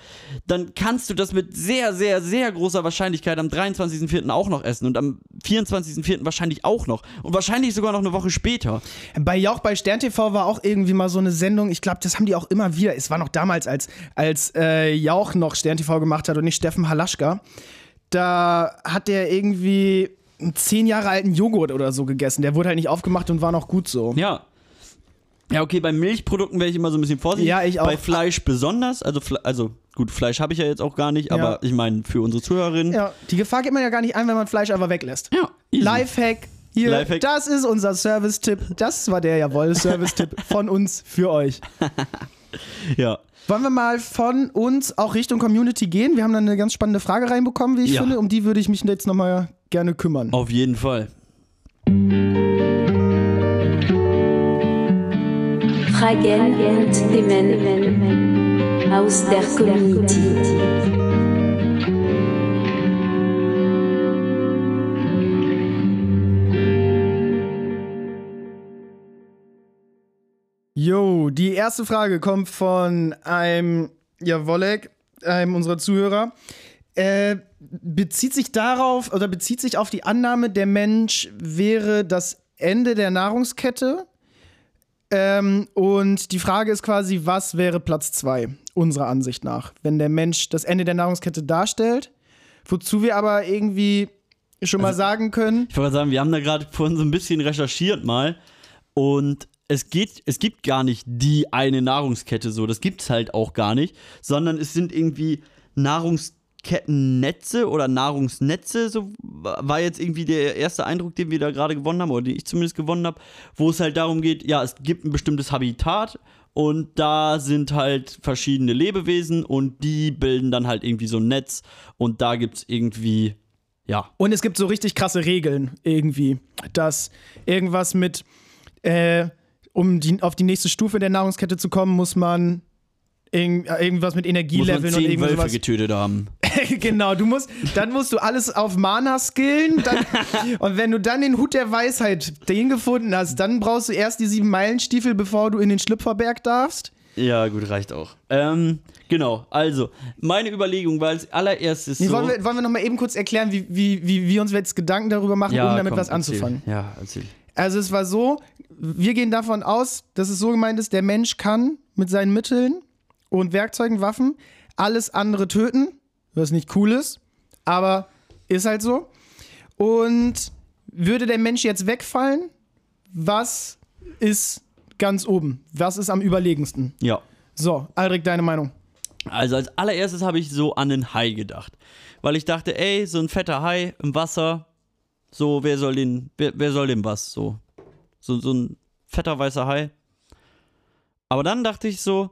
dann kannst du das mit sehr, sehr, sehr großer Wahrscheinlichkeit am 23.04. auch noch essen und am 24.04. wahrscheinlich auch noch und wahrscheinlich sogar noch eine Woche später. Bei Jauch bei Stern TV war auch irgendwie mal so eine Sendung, ich glaube, das haben die auch immer wieder. Es war noch damals, als, als äh, Jauch noch Stern TV gemacht hat und nicht Steffen Halaschka. Da hat der irgendwie einen zehn Jahre alten Joghurt oder so gegessen. Der wurde halt nicht aufgemacht und war noch gut so. Ja. Ja, okay, bei Milchprodukten wäre ich immer so ein bisschen vorsichtig. Ja, ich auch. Bei Fleisch besonders. Also, also gut, Fleisch habe ich ja jetzt auch gar nicht, aber Ja. ich meine, für unsere Zuhörerinnen. Ja, die Gefahr geht man ja gar nicht ein, wenn man Fleisch einfach weglässt. Ja, easy. Lifehack. Hier, Lifehack. das ist unser Service-Tipp. Das war der jawohl Service-Tipp von uns für euch. Ja. Wollen wir mal von uns auch Richtung Community gehen? Wir haben da eine ganz spannende Frage reinbekommen, wie ich Ja. finde. Um die würde ich mich jetzt nochmal gerne kümmern. Auf jeden Fall. Fragen und Themen aus der Community. Jo, die erste Frage kommt von einem, ja, Wollek, einem unserer Zuhörer. Äh, bezieht sich darauf oder bezieht sich auf die Annahme, der Mensch wäre das Ende der Nahrungskette. Ähm, und die Frage ist quasi, was wäre Platz zwei unserer Ansicht nach, wenn der Mensch das Ende der Nahrungskette darstellt? Wozu wir aber irgendwie schon mal sagen können, Ich wollte sagen, wir haben da gerade vorhin so ein bisschen recherchiert mal und es geht, es gibt gar nicht die eine Nahrungskette so, das gibt's halt auch gar nicht, sondern es sind irgendwie Nahrungskettennetze oder Nahrungsnetze, so war jetzt irgendwie der erste Eindruck, den wir da gerade gewonnen haben, oder den ich zumindest gewonnen habe, wo es halt darum geht, ja, es gibt ein bestimmtes Habitat und da sind halt verschiedene Lebewesen und die bilden dann halt irgendwie so ein Netz und da gibt's irgendwie, ja, Und es gibt so richtig krasse Regeln irgendwie, dass irgendwas mit, äh, um die, auf die nächste Stufe der Nahrungskette zu kommen, muss man irg äh, irgendwas mit Energieleveln und zehn irgendwie Wölfe getötet haben. genau, du musst, dann musst du alles auf Mana skillen. Dann, und wenn du dann den Hut der Weisheit den gefunden hast, dann brauchst du erst die sieben Meilenstiefel, bevor du in den Schlüpferberg darfst. Ja, gut, reicht auch. Ähm, genau, also, meine Überlegung war als allererstes Nee, so. wollen, wir, wollen wir noch mal eben kurz erklären, wie, wie, wie wir uns jetzt Gedanken darüber machen, ja, um damit komm, was anzufangen? Erzähl. Ja, erzähl. Also es war so, wir gehen davon aus, dass es so gemeint ist, der Mensch kann mit seinen Mitteln und Werkzeugen, Waffen alles andere töten, was nicht cool ist, aber ist halt so. Und würde der Mensch jetzt wegfallen, was ist ganz oben? Was ist am überlegensten? Ja. So, Aldrich, deine Meinung. Also, als allererstes habe ich so an einen Hai gedacht. Weil ich dachte, ey, so ein fetter Hai im Wasser, so, wer soll den, wer, wer soll dem was? So. so. So ein fetter weißer Hai. Aber dann dachte ich so,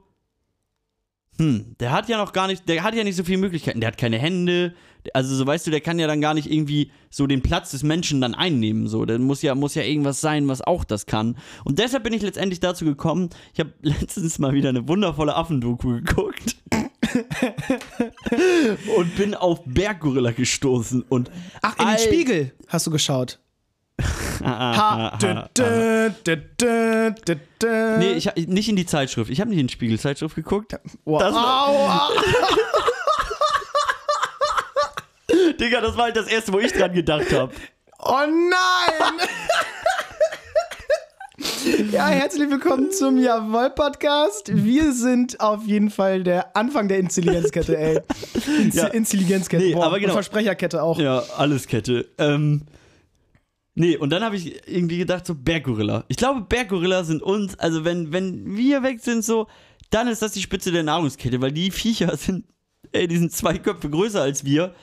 hm, der hat ja noch gar nicht, der hat ja nicht so viele Möglichkeiten. Der hat keine Hände. Also, so weißt du, der kann ja dann gar nicht irgendwie so den Platz des Menschen dann einnehmen. So, der muss ja, muss ja irgendwas sein, was auch das kann. Und deshalb bin ich letztendlich dazu gekommen, ich habe letztens mal wieder eine wundervolle Affendoku geguckt. und bin auf Berggorilla gestoßen und Ach, in den Spiegel hast du geschaut. Ha. Nee, ich, nicht in die Zeitschrift. Ich habe nicht in die Spiegelzeitschrift geguckt. wow. das war-. Digga, das war halt das erste, wo ich dran gedacht habe. Oh nein! Ja, herzlich willkommen zum Jawohl-Podcast. Wir sind auf jeden Fall der Anfang der Intelligenzkette, ey. Inz Ja. Intelligenzkette, Nee, boah, aber genau. Versprecherkette auch. Ja, alles Kette. Ähm, nee, und dann habe ich irgendwie gedacht, so Berggorilla. Ich glaube, Berggorilla sind uns, also wenn, wenn wir weg sind, so, dann ist das die Spitze der Nahrungskette, weil die Viecher sind, ey, die sind zwei Köpfe größer als wir.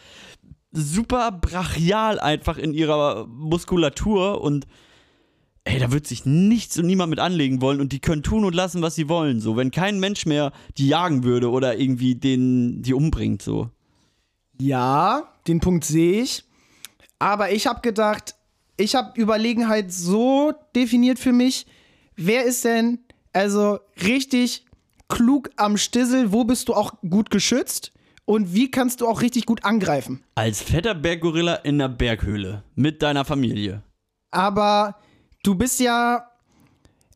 Super brachial einfach in ihrer Muskulatur und ey, da wird sich nichts und niemand mit anlegen wollen und die können tun und lassen, was sie wollen. So, wenn kein Mensch mehr die jagen würde oder irgendwie den, die umbringt, so. Ja, den Punkt sehe ich. Aber ich habe gedacht, ich habe Überlegenheit so definiert für mich. Wer ist denn also richtig klug am Stissel? Wo bist du auch gut geschützt? Und wie kannst du auch richtig gut angreifen? Als fetter Berggorilla in der Berghöhle mit deiner Familie. aber du bist ja,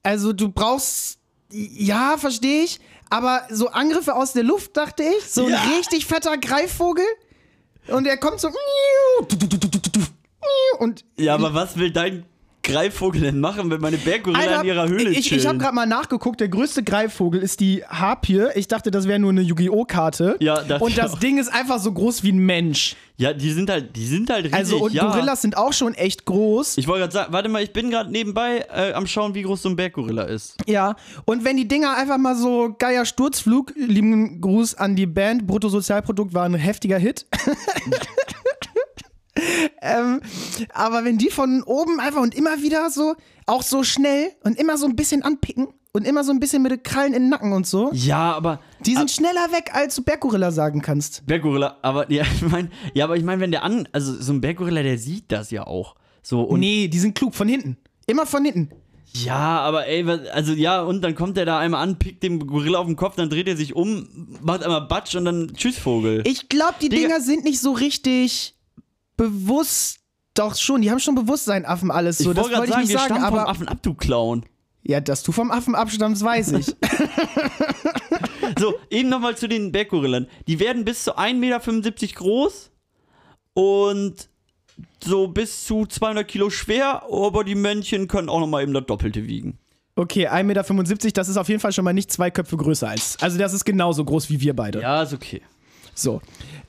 also du brauchst, ja, verstehe ich, aber so Angriffe aus der Luft, dachte ich, so ein Ja. richtig fetter Greifvogel und er kommt so und Ja, aber was will dein Greifvogel denn machen, wenn meine Berggorilla Alter, in ihrer Höhle ich, chillen? ich habe gerade mal nachgeguckt, der größte Greifvogel ist die Harpie. Ich dachte, das wäre nur eine Yu-Gi-Oh! Karte. Ja, dachte Und ich das auch. Ding ist einfach so groß wie ein Mensch. ja, die sind halt, die sind halt riesig, Also und ja. Gorillas sind auch schon echt groß. Ich wollte gerade sagen, warte mal, ich bin gerade nebenbei äh, am schauen, wie groß so ein Berggorilla ist. Ja, und wenn die Dinger einfach mal so geier Sturzflug, lieben Gruß an die Band, Bruttosozialprodukt war ein heftiger Hit. ähm, aber wenn die von oben einfach und immer wieder so, auch so schnell und immer so ein bisschen anpicken und immer so ein bisschen mit den Krallen in den Nacken und so, Ja, aber die sind schneller weg, als du Berggorilla sagen kannst. Berggorilla, aber ja, ich meine, ja, aber ich meine, wenn der an, also so ein Berggorilla, der sieht das ja auch. So und nee, die sind klug von hinten. Immer von hinten. ja, aber ey, also ja, und dann kommt der da einmal an, pickt dem Gorilla auf den Kopf, dann dreht er sich um, macht einmal Batsch und dann tschüss Vogel. Ich glaube, die Digga. Dinger sind nicht so richtig bewusst. Doch schon, die haben schon Bewusstsein, Affen alles so. ich das wollte ich sagen, nicht wir sagen, stammen vom aber Affen ab, du Clown. ja, dass du vom Affen abstammst, weiß ich. So, eben nochmal zu den Berggorillen. Die werden bis zu 1,75 Meter groß und so bis zu 200 Kilo schwer, aber die Männchen können auch nochmal eben das Doppelte wiegen. Okay, 1,75 Meter, das ist auf jeden Fall schon mal nicht zwei Köpfe größer als. Also das ist genauso groß wie wir beide. Ja, ist okay. So.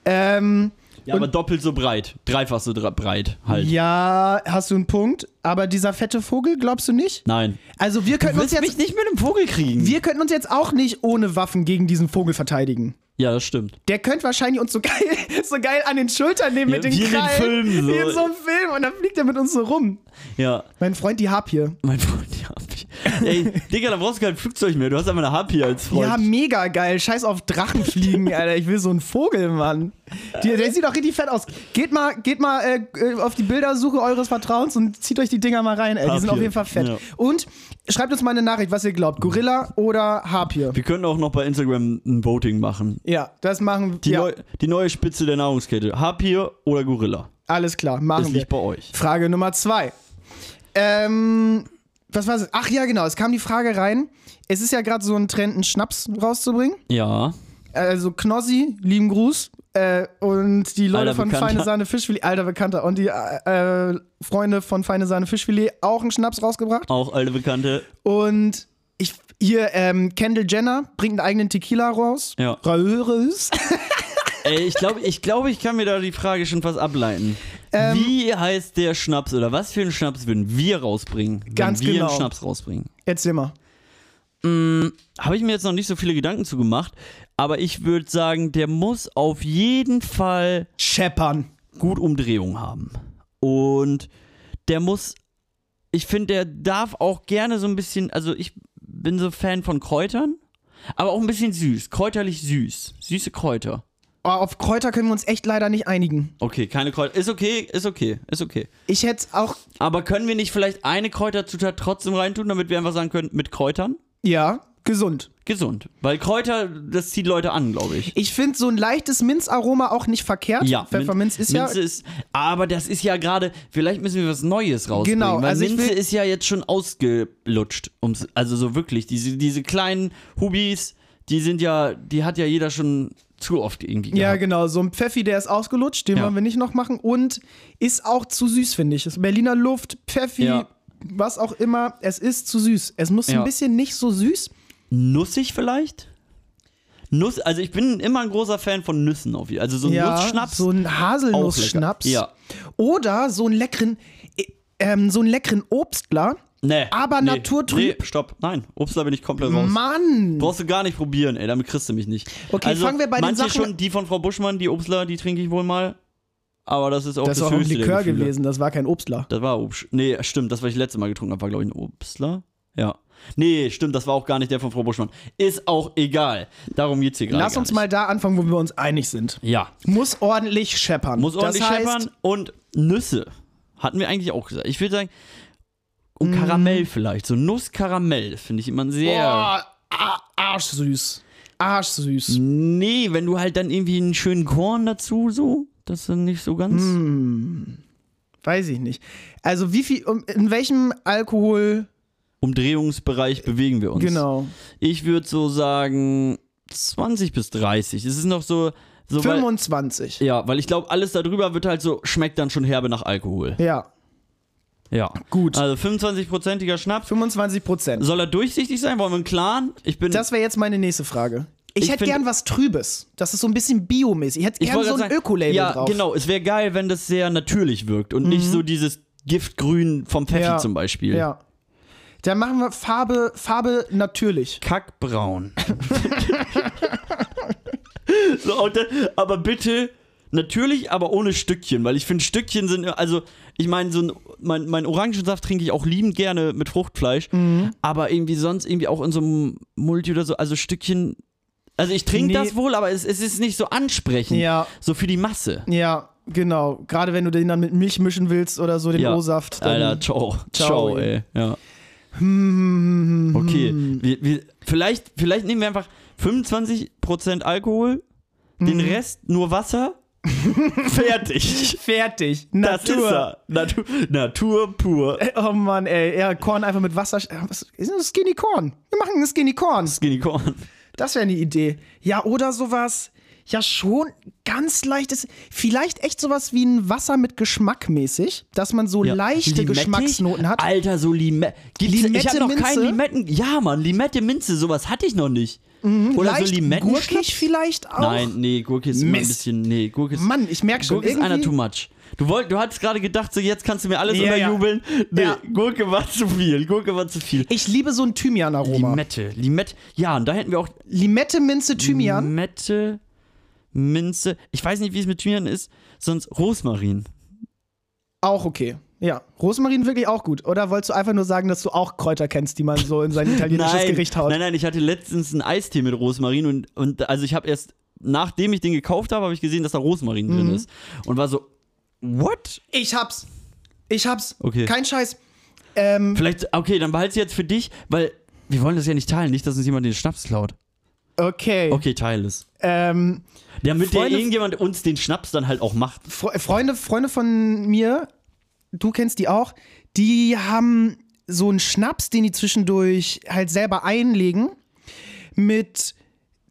Ähm, Ja, aber doppelt so breit. Dreifach so breit halt. ja, hast du einen Punkt. Aber dieser fette Vogel, glaubst du nicht? Nein. Also wir könnten uns jetzt. mich nicht mit einem Vogel kriegen. Wir könnten uns jetzt auch nicht ohne Waffen gegen diesen Vogel verteidigen. Ja, das stimmt. Der könnte wahrscheinlich uns so geil, so geil an den Schultern nehmen Ja, mit den wie in den Krallen. Filmen so. Wie in so einem Film. Und dann fliegt er mit uns so rum. Ja. Mein Freund, die Harpie. Mein Freund, die Harpie. Ey, Digga, da brauchst du kein Flugzeug mehr. Du hast einfach eine Harpie als Freund. Ja, mega geil. Scheiß auf Drachenfliegen, Alter. Ich will so einen Vogel, Mann. Die, der sieht auch richtig fett aus. Geht mal, geht mal äh, auf die Bildersuche eures Vertrauens und zieht euch die Dinger mal rein, ey. Die sind auf jeden Fall fett. Ja. Und schreibt uns mal eine Nachricht, was ihr glaubt. Gorilla oder Harpie? Wir können auch noch bei Instagram ein Voting machen. Ja, das machen Die, wir. neu, die neue Spitze der Nahrungskette. Harpie oder Gorilla? Alles klar, machen Das wir. liegt bei euch. Frage Nummer zwei. Ähm, was war es? Ach ja, genau. Es kam die Frage rein. Es ist ja gerade so ein Trend, einen Schnaps rauszubringen. Ja. Also Knossi, lieben Gruß. Äh, und die Leute Alter von Bekannter. Feine Sahne Fischfilet, alter Bekannter. Und die äh, äh, Freunde von Feine Sahne Fischfilet auch einen Schnaps rausgebracht. Auch alte Bekannte. Und ich, hier, ähm, Kendall Jenner bringt einen eigenen Tequila raus. Ja. Raus. Ey, ich glaube, ich, glaub, ich kann mir da die Frage schon fast ableiten. Ähm, Wie heißt der Schnaps oder was für einen Schnaps würden wir rausbringen, wenn Ganz wir genau. einen Schnaps rausbringen? Erzähl mal. Habe ich mir jetzt noch nicht so viele Gedanken zu gemacht, aber ich würde sagen, der muss auf jeden Fall Scheppern. gut Umdrehung haben. Und der muss, ich finde, der darf auch gerne so ein bisschen, also ich bin so Fan von Kräutern, aber auch ein bisschen süß, kräuterlich süß, süße Kräuter. Oh, auf Kräuter können wir uns echt leider nicht einigen. Okay, keine Kräuter, ist okay, ist okay, ist okay. Ich hätte auch, Aber können wir nicht vielleicht eine Kräuterzutat trotzdem reintun, damit wir einfach sagen können, mit Kräutern? ja, gesund. Gesund. Weil Kräuter, das zieht Leute an, glaube ich. Ich finde so ein leichtes Minzaroma auch nicht verkehrt. Ja, Pfefferminz ist ja. Minze ist, aber das ist ja gerade, vielleicht müssen wir was Neues rausbringen. Genau, weil also Minze ist ja jetzt schon ausgelutscht. Um's, also so wirklich, diese, diese kleinen Hubis, die sind ja, die hat ja jeder schon zu oft irgendwie Ja, gehabt. genau. So ein Pfeffi, der ist ausgelutscht, den Ja. wollen wir nicht noch machen. Und ist auch zu süß, finde ich. Das Berliner Luft, Pfeffi, Ja. was auch immer. Es ist zu süß. Es muss Ja. ein bisschen nicht so süß. Nussig vielleicht? Nuss, also ich bin immer ein großer Fan von Nüssen auf jeden Also so ein ja, Nussschnaps. so ein Haselnussschnaps. Ja. Oder so einen leckeren, äh, ähm, so einen leckeren Obstler. Nee. Aber nee, naturtrüb. Nee, stopp. Nein, Obst, da bin ich komplett raus. Mann! Brauchst du gar nicht probieren, ey, damit kriegst du mich nicht. Okay, also, fangen wir bei den Sachen- schon, die von Frau Buschmann, die Obstler, die trinke ich wohl mal. Aber das ist auch Das das, ist auch ein höchste Likör gewesen, das war kein Obstler. Das war Obst. Nee, stimmt, das, was ich letztes Mal getrunken habe, war, glaube ich, ein Obstler. Ja. Nee, stimmt, das war auch gar nicht der von Frau Buschmann. Ist auch egal. Darum geht's hier gerade. Lass uns mal da anfangen, wo wir uns einig sind. Ja. Muss ordentlich scheppern. Muss ordentlich das heißt, scheppern und Nüsse. Hatten wir eigentlich auch gesagt. Ich würde sagen, und Karamell vielleicht. So Nusskaramell finde ich immer sehr. Boah, a- arschsüß. Arschsüß. Nee, wenn du halt dann irgendwie einen schönen Korn dazu so, das ist dann nicht so ganz. Hm. Weiß ich nicht. Also wie viel, in welchem Alkohol, Umdrehungsbereich bewegen wir uns. genau. Ich würde so sagen 20 bis 30. Es ist noch so. so weil, 25. ja, weil ich glaube, alles darüber wird halt so, schmeckt dann schon herbe nach Alkohol. Ja, Ja. gut. Also 25-prozentiger Schnaps. 25 Prozent. Soll er durchsichtig sein? Wollen wir einen Clan? Ich bin. Das wäre jetzt meine nächste Frage. Ich, Ich hätte gern was Trübes. Das ist so ein bisschen biomäßig. Ich hätte gern so ein sagen, Öko-Label Ja, drauf. Mhm. genau. Es wäre geil, wenn das sehr natürlich wirkt und nicht so dieses Giftgrün vom Pfeffi Ja, zum Beispiel. Ja. Dann machen wir Farbe, Farbe natürlich. Kackbraun. so, dann, aber bitte natürlich, aber ohne Stückchen, weil ich finde, Stückchen sind, also ich meine, so ein, mein, mein Orangensaft trinke ich auch liebend gerne mit Fruchtfleisch, Mhm. aber irgendwie sonst irgendwie auch in so einem Multi oder so, also Stückchen. Also ich trinke Nee. das wohl, aber es, es ist nicht so ansprechend. Ja. So für die Masse. Ja, genau. Gerade wenn du den dann mit Milch mischen willst oder so, den Ja. O-Saft. Alter, ciao. Ciao, Ciao, ey. ey. Ja. Hm, Okay. Wir, wir, vielleicht, vielleicht nehmen wir einfach 25% Alkohol, Mhm. den Rest nur Wasser. Fertig. Fertig. Das Natur. ist er. Natur, Natur pur. Oh Mann, ey. Ja, Korn einfach mit Wasser. äh, Was ist das Skinny Korn? Wir machen ein Skinny Korn. Skinny Corn. Das wäre eine Idee. Ja, oder sowas. Ja, schon ganz leichtes. Vielleicht echt sowas wie ein Wasser mit Geschmack mäßig, dass man so Ja. leichte Limettig? Geschmacksnoten hat. Alter, so Limette. Gibt's, ich Limette, habe noch Minze? keinen Limetten. Ja, Mann, Limette, Minze, sowas hatte ich noch nicht. Oder Mhm. Leicht so Limetten. Gurkig vielleicht auch. Nein, nee, Gurke ist immer ein bisschen. Nee, Gurke ist. Mann, ich merke schon Gurke ist einer too much. Du, wollt, du hattest gerade gedacht, so jetzt kannst du mir alles Ja, ja. unterjubeln. Nee, Ja. Gurke war zu viel. Gurke war zu viel. ich liebe so ein Thymian-Aroma. Limette. Limette. Ja, und da hätten wir auch Limette, Minze, Thymian. Limette, Minze. Ich weiß nicht, wie es mit Thymian ist, sonst Rosmarin. Auch okay. Ja, Rosmarin wirklich auch gut. Oder wolltest du einfach nur sagen, dass du auch Kräuter kennst, die man so in sein italienisches Nein, Gericht haut? nein, nein, ich hatte letztens einen Eistee mit Rosmarin und, und also ich habe erst, nachdem ich den gekauft habe, habe ich gesehen, dass da Rosmarin Mhm. drin ist. Und war so, what? Ich hab's. Ich hab's. Okay. Kein Scheiß. Ähm, Vielleicht, okay, dann behalte sie jetzt für dich, weil wir wollen das ja nicht teilen, nicht, dass uns jemand den Schnaps klaut. Okay. Okay, teile es. Ähm, Damit der Freunde- irgendjemand uns den Schnaps dann halt auch macht. Fre Freunde, Freunde von mir, du kennst die auch, die haben so einen Schnaps, den die zwischendurch halt selber einlegen mit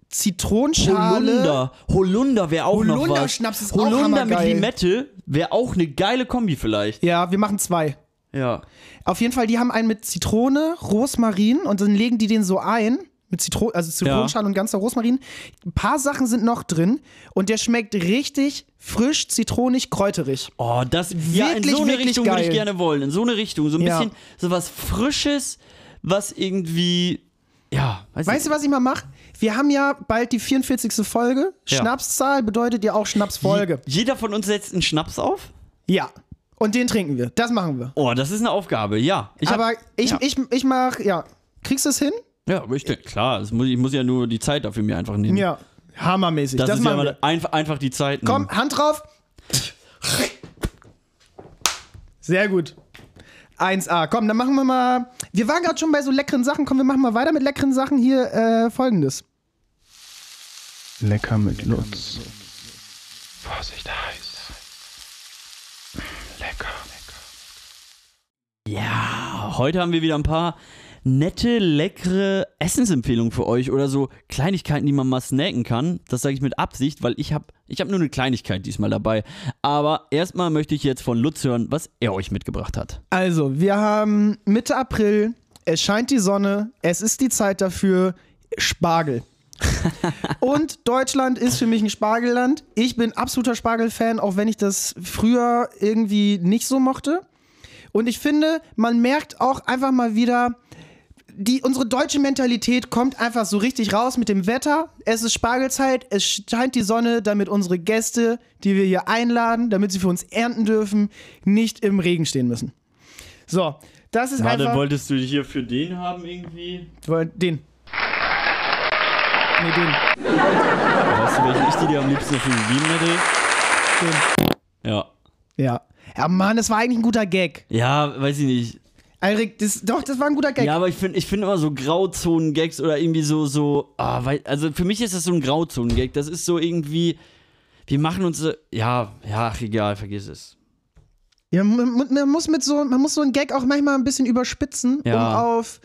Zitronenschale. Holunder. Holunder wäre auch noch was. Holunder-Schnaps ist auch Holunder mit. Limette wäre auch eine geile Kombi vielleicht. Ja, wir machen zwei. Ja. Auf jeden Fall, die haben einen mit Zitrone, Rosmarin und dann legen die den so ein. Mit Zitron also Zitronenschale und ganzer Rosmarin. Ein paar Sachen sind noch drin und der schmeckt richtig frisch, zitronig, kräuterig. Oh, das ja, in Wirklich, so eine wirklich Richtung würde ich geil. gerne wollen. In so eine Richtung. So ein Ja. bisschen so was Frisches, was irgendwie. Ja, weiß Weißt du, was ich mal mache? Wir haben ja bald die 44. Folge. Ja. Schnapszahl bedeutet ja auch Schnapsfolge. Je- Jeder von uns setzt einen Schnaps auf? Ja. Und den trinken wir. Das machen wir. Oh, das ist eine Aufgabe, ja. Ich hab- Aber ich, ja. ich, ich mach, ja. Kriegst du es hin? Ja, aber ich denke, klar, muss, ich muss ja nur die Zeit dafür mir einfach nehmen. Ja. Hammermäßig. Das, Das, ist ja einfach, einfach die Zeit. Komm, nehmen. Hand drauf. Sehr gut. 1A. Komm, dann machen wir mal. Wir waren gerade schon bei so leckeren Sachen. Komm, wir machen mal weiter mit leckeren Sachen. Hier äh, folgendes. Lecker mit Lutz. Vorsicht, heiß. Lecker. Ja, heute haben wir wieder ein paar nette, leckere Essensempfehlungen für euch oder so Kleinigkeiten, die man mal snacken kann. Das sage ich mit Absicht, weil ich habe ich hab nur eine Kleinigkeit diesmal dabei. Aber erstmal möchte ich jetzt von Lutz hören, was er euch mitgebracht hat. Also, wir haben Mitte April. Es scheint die Sonne. Es ist die Zeit dafür. Spargel. Und Deutschland ist für mich ein Spargelland. Ich bin absoluter Spargel-Fan, auch wenn ich das früher irgendwie nicht so mochte. Und ich finde, man merkt auch einfach mal wieder, die, unsere deutsche Mentalität kommt einfach so richtig raus mit dem Wetter. Es ist Spargelzeit, es scheint die Sonne, damit unsere Gäste, die wir hier einladen, damit sie für uns ernten dürfen, nicht im Regen stehen müssen. So, das ist einfach. wolltest du hier für den haben irgendwie? Den. Nee, den. Weißt du, welchen ich dir am liebsten dafür gegeben hätte? Den. Ja. Ja. Ja, Mann, das war eigentlich ein guter Gag. Ja, weiß ich nicht. Alrik, das, doch, das war ein guter Gag. Ja, aber ich finde ich find immer so Grauzonen-Gags oder irgendwie so, so, ah, weil, also für mich ist das so ein Grauzonen-Gag. Das ist so irgendwie, wir machen uns, ja, ja, ach, egal, vergiss es. Ja, man, man man muss mit so, man muss so einen Gag auch manchmal ein bisschen überspitzen, Ja. um auf,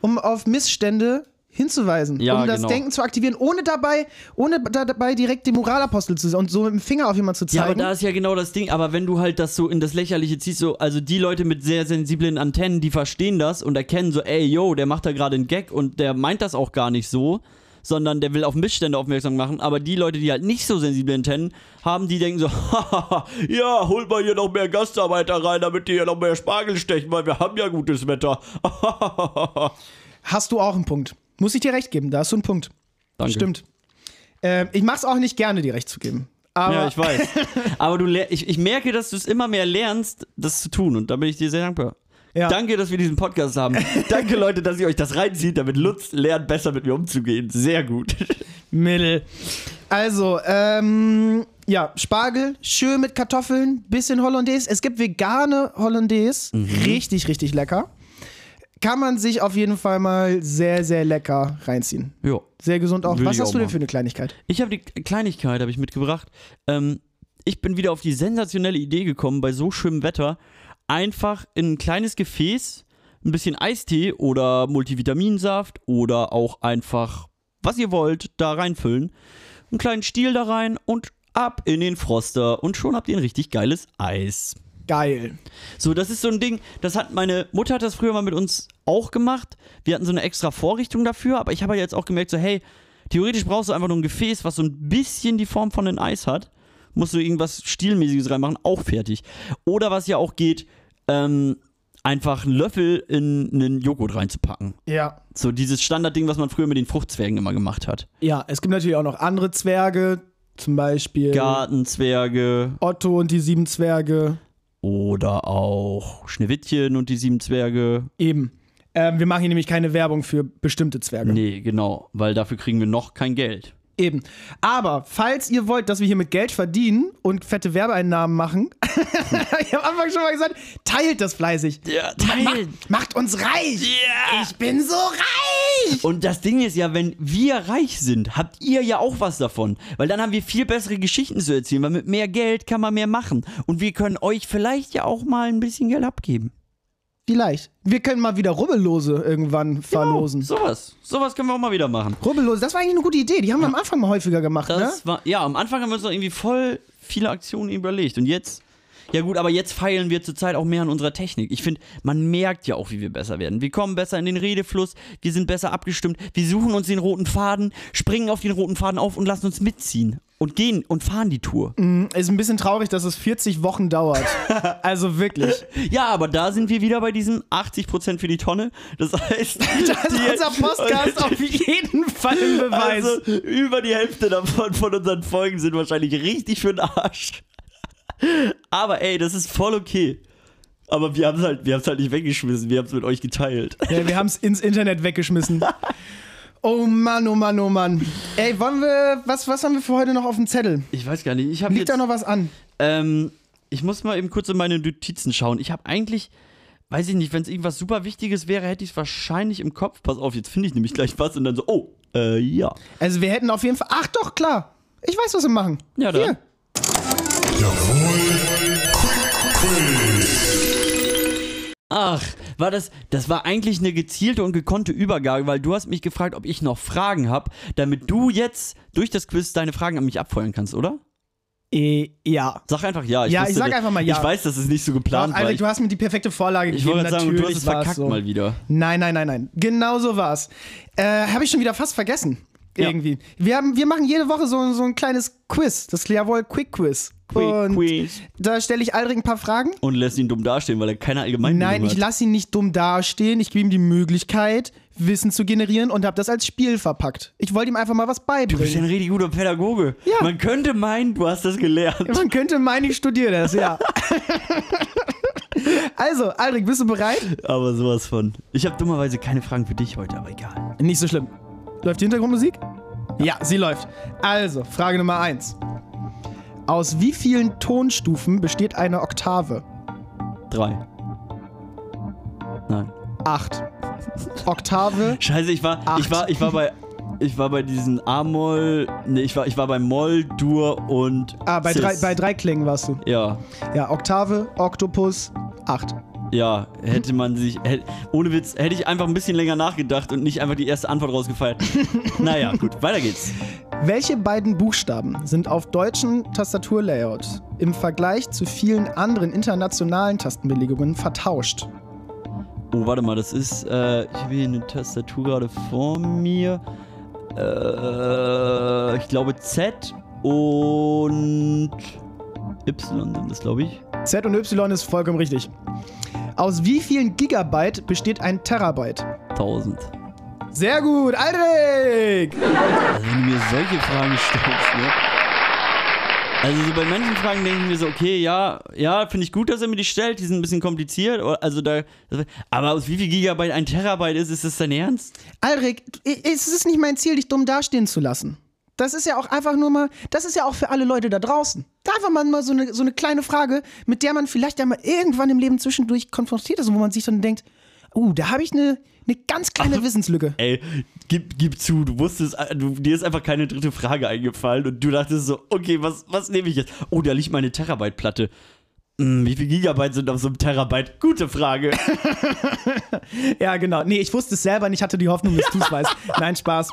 um auf Missstände hinzuweisen, Ja, um das genau. Denken zu aktivieren, ohne dabei, ohne da, dabei direkt die Moralapostel zu sein und so mit dem Finger auf jemanden zu Ja, aber zeigen. da ist ja genau das Ding, aber wenn du halt das so in das Lächerliche ziehst, so, also die Leute mit sehr sensiblen Antennen, die verstehen das und erkennen so, ey, yo, der macht da gerade einen Gag und der meint das auch gar nicht so, sondern der will auf Missstände aufmerksam machen, aber die Leute, die halt nicht so sensible Antennen haben, die denken so, ja, holt mal hier noch mehr Gastarbeiter rein, damit die hier noch mehr Spargel stechen, weil wir haben ja gutes Wetter. Hast du auch einen Punkt. Muss ich dir recht geben, da hast du einen Punkt. Danke. Stimmt. Ähm, ich mach's auch nicht gerne, dir recht zu geben. Aber Ja, ich weiß. Aber du ich, ich merke, dass du es immer mehr lernst, das zu tun. Und da bin ich dir sehr dankbar. Ja. Danke, dass wir diesen Podcast haben. Danke, Leute, dass ihr euch das reinzieht, damit Lutz lernt, besser mit mir umzugehen. Sehr gut. Mittel. Also, ähm, ja, Spargel, schön mit Kartoffeln, bisschen Hollandaise. Es gibt vegane Hollandaise, Mhm. richtig, richtig lecker. Kann man sich auf jeden Fall mal sehr, sehr lecker reinziehen. Jo. Sehr gesund auch. Will Was hast auch du denn für eine Kleinigkeit? Ich habe die Kleinigkeit, habe ich mitgebracht. Ähm, ich bin wieder auf die sensationelle Idee gekommen, bei so schönem Wetter einfach in ein kleines Gefäß ein bisschen Eistee oder Multivitaminsaft oder auch einfach, was ihr wollt, da reinfüllen. Einen kleinen Stiel da rein und ab in den Froster und schon habt ihr ein richtig geiles Eis. Geil. So, das ist so ein Ding, das hat meine Mutter hat das früher mal mit uns auch gemacht. Wir hatten so eine extra Vorrichtung dafür, aber ich habe ja jetzt auch gemerkt, so, hey, theoretisch brauchst du einfach nur ein Gefäß, was so ein bisschen die Form von einem Eis hat. Musst du irgendwas Stilmäßiges reinmachen, auch fertig. Oder was ja auch geht, ähm, einfach einen Löffel in einen Joghurt reinzupacken. Ja. So dieses Standardding, was man früher mit den Fruchtzwergen immer gemacht hat. Ja, es gibt natürlich auch noch andere Zwerge, zum Beispiel Gartenzwerge Otto und die sieben Zwerge. Oder auch Schneewittchen und die sieben Zwerge. Eben. Ähm, wir machen hier nämlich keine Werbung für bestimmte Zwerge. Nee, genau, weil dafür kriegen wir noch kein Geld. Eben. Aber falls ihr wollt, dass wir hier mit Geld verdienen und fette Werbeeinnahmen machen, ich habe am Anfang schon mal gesagt, teilt das fleißig. Ja, Macht, macht uns reich. Ja. Ich bin so reich. Und das Ding ist ja, wenn wir reich sind, habt ihr ja auch was davon. Weil dann haben wir viel bessere Geschichten zu erzählen, weil mit mehr Geld kann man mehr machen. Und wir können euch vielleicht ja auch mal ein bisschen Geld abgeben. Vielleicht. Wir können mal wieder Rubbellose irgendwann verlosen. Genau, sowas. Sowas können wir auch mal wieder machen. Rubbellose, das war eigentlich eine gute Idee. Die haben wir am Anfang mal häufiger gemacht, ne? Das war, ja, am Anfang haben wir uns noch irgendwie voll viele Aktionen überlegt. Und jetzt, ja gut, aber jetzt feilen wir zurzeit auch mehr an unserer Technik. Ich finde, man merkt ja auch, wie wir besser werden. Wir kommen besser in den Redefluss, wir sind besser abgestimmt, wir suchen uns den roten Faden, springen auf den roten Faden auf und lassen uns mitziehen. Und gehen und fahren die Tour. Ist ein bisschen traurig, dass es 40 Wochen dauert. also wirklich. Ja, aber da sind wir wieder bei diesen 80% für die Tonne. Das heißt, Das ist unser Podcast auf jeden Fall im Beweis. Also, über die Hälfte davon von unseren Folgen sind wahrscheinlich richtig für den Arsch. Aber ey, das ist voll okay. Aber wir haben es halt, wir halt nicht weggeschmissen, wir haben es mit euch geteilt. Ja, wir haben es ins Internet weggeschmissen. Oh Mann, oh Mann, oh Mann. Ey, wollen wir, was, was haben wir für heute noch auf dem Zettel? Ich weiß gar nicht, ich habe Liegt jetzt, da noch was an? ähm, ich muss mal eben kurz in meine Notizen schauen. Ich habe eigentlich weiß ich nicht, wenn es irgendwas super Wichtiges wäre, hätte ich es wahrscheinlich im Kopf. Pass auf, jetzt finde ich nämlich gleich was und dann so, oh, äh, ja. Also wir hätten auf jeden Fall. Ach doch, klar. Ich weiß, was wir machen. Ja, dann. Hier. Ach, war das, das war eigentlich eine gezielte und gekonnte Übergabe, weil du hast mich gefragt, ob ich noch Fragen habe, damit du jetzt durch das Quiz deine Fragen an mich abfeuern kannst, oder? Äh, ja. Sag einfach ja. Ja, ich wusste, sag einfach mal ja. Ich weiß, dass es nicht so geplant war. Alter, Ich, du hast mir die perfekte Vorlage ich gegeben. wollte gerade sagen, du hast es verkackt so. mal wieder. Nein, nein, nein, nein. Genau so war's. Äh, Habe ich schon wieder fast vergessen. Ja. Irgendwie. Wir, haben, wir machen jede Woche so, so ein kleines Quiz. Das Jawohl Quick Quiz. Und Quiz. da stelle ich Aldrich ein paar Fragen. Und lässt ihn dumm dastehen, weil er keine allgemeinen Nein, ich lasse ihn nicht dumm dastehen. Ich gebe ihm die Möglichkeit, Wissen zu generieren und habe das als Spiel verpackt. Ich wollte ihm einfach mal was Du bist ja ein beibringen. richtig guter Pädagoge. Ja. Man könnte meinen, du hast das gelernt. Man könnte meinen, ich studiere das, ja. also, Aldrich, bist du bereit? Aber sowas von. Ich habe dummerweise keine Fragen für dich heute, aber egal. Nicht so schlimm. Läuft die Hintergrundmusik? Ja, sie läuft. Also, Frage Nummer 1. Aus wie vielen Tonstufen besteht eine Oktave? Drei. Nein. 8. Oktave. Scheiße, ich war, Acht. ich war, ich war bei, ich war bei diesen A-Moll, nee, ich war, ich war bei Moll, Dur und Ah, bei Cis. drei, bei drei Klängen warst du. Ja, Ja, Oktave, Oktopus, 8. ja, hätte man sich, hätte, ohne Witz, hätte ich einfach ein bisschen länger nachgedacht und nicht einfach die erste Antwort rausgefeiert. naja, gut, weiter geht's. Welche beiden Buchstaben sind auf deutschen Tastaturlayouts im Vergleich zu vielen anderen internationalen Tastenbelegungen vertauscht? Oh, warte mal, das ist, äh, ich habe hier eine Tastatur gerade vor mir. Äh, ich glaube Z und Y sind das, glaube ich. Z und Y ist vollkommen richtig. Aus wie vielen Gigabyte besteht ein Terabyte? 1000. Sehr gut, Aldrich! Also wenn du mir solche Fragen stellst, ne? Also so bei manchen Fragen denke ich mir so, okay, ja, ja, finde ich gut, dass er mir die stellt, die sind ein bisschen kompliziert, also da, aber aus wie viel Gigabyte ein Terabyte ist, ist das dein Ernst? Aldrich, i- es ist nicht mein Ziel, dich dumm dastehen zu lassen. Das ist ja auch einfach nur mal, das ist ja auch für alle Leute da draußen. Da einfach mal, mal so, eine, so eine kleine Frage, mit der man vielleicht ja mal irgendwann im Leben zwischendurch konfrontiert ist und wo man sich dann denkt, uh, da habe ich eine, eine ganz kleine Wissenslücke. Ey, gib, gib zu, du wusstest, äh, du, dir ist einfach keine dritte Frage eingefallen und du dachtest so, okay, was, was nehme ich jetzt? Oh, da liegt meine Terabyte-Platte. Hm, wie viel Gigabyte sind auf so einem Terabyte? Gute Frage. Ja, genau. Nee, ich wusste es selber nicht, hatte die Hoffnung, dass du es weißt. Nein, Spaß.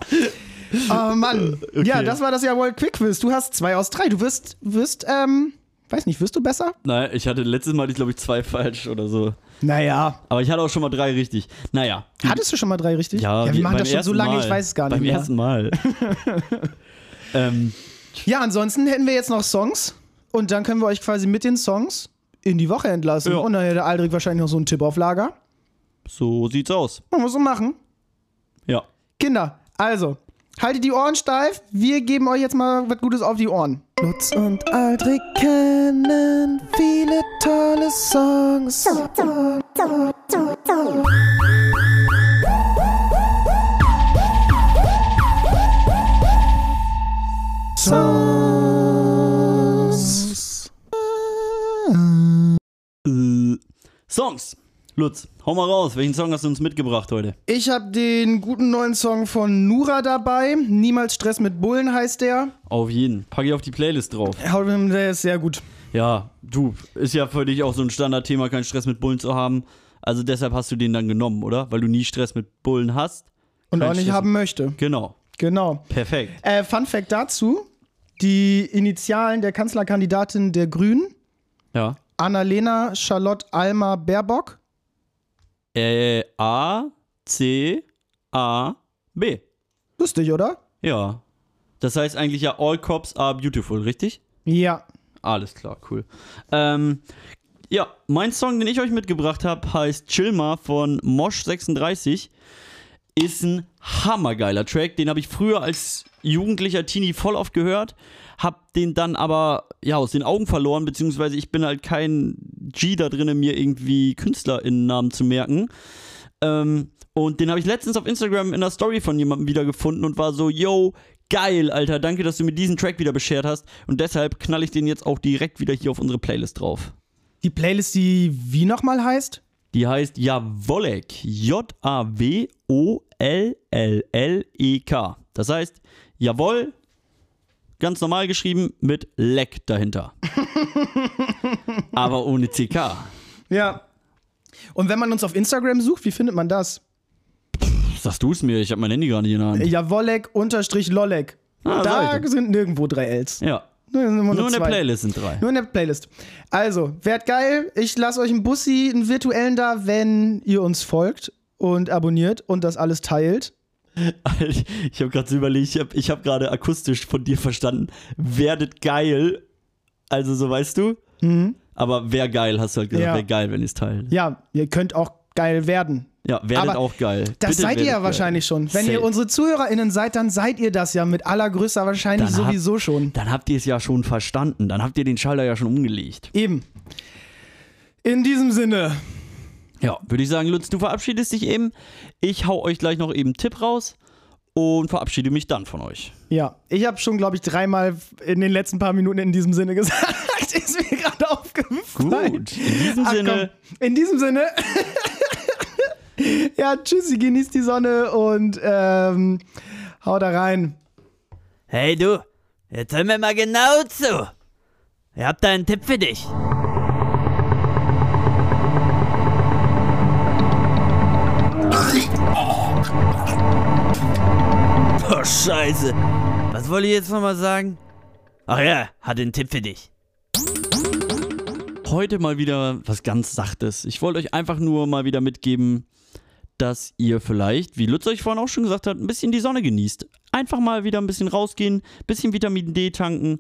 Oh Mann. Ja, das war das ja wohl Quick Quiz. Du hast zwei aus drei. Du wirst, wirst, ähm, weiß nicht, wirst du besser? Nein, ich hatte letztes Mal, ich glaube ich, zwei falsch oder so. Naja. Aber ich hatte auch schon mal drei richtig. Naja. Hattest du schon mal drei richtig? Ja, wir wie- machen beim das schon so lange, Mal. ich weiß es gar nicht Beim mehr. ersten Mal. ähm, Ja, ansonsten hätten wir jetzt noch Songs und dann können wir euch quasi mit den Songs in die Woche entlassen. Ja. Und dann hätte Aldrich wahrscheinlich noch so einen Tipp auf Lager. so sieht's aus. Wollen wir so machen? Ja. Kinder, also, haltet die Ohren steif. Wir geben euch jetzt mal was Gutes auf die Ohren. Lutz und Aldrich kennen viele tolle Songs. Songs. Äh, Songs. Lutz, hau mal raus. Welchen Song hast du uns mitgebracht heute? Ich habe den guten neuen Song von Nura dabei. Niemals Stress mit Bullen heißt der. Auf jeden. Pack ich auf die Playlist drauf. Der ist sehr gut. Ja, du, ist ja für dich auch so ein Standardthema, keinen Stress mit Bullen zu haben. Also deshalb hast du den dann genommen, oder? Weil du nie Stress mit Bullen hast. Und auch nicht Stress. haben möchte. Genau. Genau. Perfekt. Äh, Fun Fact dazu: Die Initialen der Kanzlerkandidatin der Grünen, Ja. Annalena Charlotte Alma Baerbock. Äh, A, C, A, B. Lustig, oder? Ja. Das heißt eigentlich ja All Cops are beautiful, richtig? Ja. Alles klar, cool. Ähm, ja, mein Song, den ich euch mitgebracht habe, heißt Chilma von Mosh36. Ist ein hammergeiler Track. Den habe ich früher als jugendlicher Teenie voll oft gehört. Hab den dann aber ja aus den Augen verloren, beziehungsweise ich bin halt kein G da drin, mir irgendwie KünstlerInnen-Namen zu merken. Ähm, und den habe ich letztens auf Instagram in einer Story von jemandem wiedergefunden und war so, yo, geil, Alter, danke, dass du mir diesen Track wieder beschert hast. Und deshalb knall ich den jetzt auch direkt wieder hier auf unsere Playlist drauf. Die Playlist, die wie nochmal heißt? Die heißt Jawolek. J-A-W-O-L-L-L-E-K. Das heißt, Jawoll, ganz normal geschrieben mit Leck dahinter. Aber ohne CK. Ja. Und wenn man uns auf Instagram sucht, wie findet man das? Sagst du es mir? Ich habe mein Handy gerade hier in der Hand. Jawolek unterstrich Lollek. Ah, da sind nirgendwo drei Ls. Ja. Nur, immer Nur in der. Playlist sind drei. Nur in der Playlist. Also, wärt geil. Ich lasse euch einen Bussi, einen virtuellen da, wenn ihr uns folgt und abonniert und das alles teilt. Ich habe gerade so überlegt, ich habe ich hab gerade akustisch von dir verstanden, werdet geil. Also so weißt du. Aber wär geil, hast du halt gesagt, Mhm. Ja. wär geil, wenn ihr es teilt. Ja, ihr könnt auch geil werden. Ja, werdet Aber auch geil. Das Bitte seid ihr ja geil. wahrscheinlich schon. Wenn ihr Safe. unsere ZuhörerInnen seid, dann seid ihr das ja mit allergrößter Wahrscheinlich Dann sowieso schon. Dann habt ihr es ja schon verstanden. Dann habt ihr den Schalter ja schon umgelegt. Eben. In diesem Sinne. Ja, würde ich sagen, Lutz, du verabschiedest dich eben. Ich hau euch gleich noch eben einen Tipp raus und verabschiede mich dann von euch. Ja, ich habe schon, glaube ich, dreimal in den letzten paar Minuten in diesem Sinne gesagt. Ist mir gerade aufgefallen. Gut, in diesem Ach, Sinne, Komm. In diesem Sinne. ja, tschüssi, genießt die Sonne und ähm, hau da rein. Hey du, jetzt hör mir mal genau zu. Ich hab da einen Tipp für dich. Scheiße. Was wollte ich jetzt nochmal sagen? Ach ja, hatte einen Tipp für dich. heute mal wieder was ganz Sachtes. Ich wollte euch einfach nur mal wieder mitgeben, dass ihr vielleicht, wie Lutz euch vorhin auch schon gesagt hat, ein bisschen die Sonne genießt. Einfach mal wieder ein bisschen rausgehen, bisschen Vitamin D tanken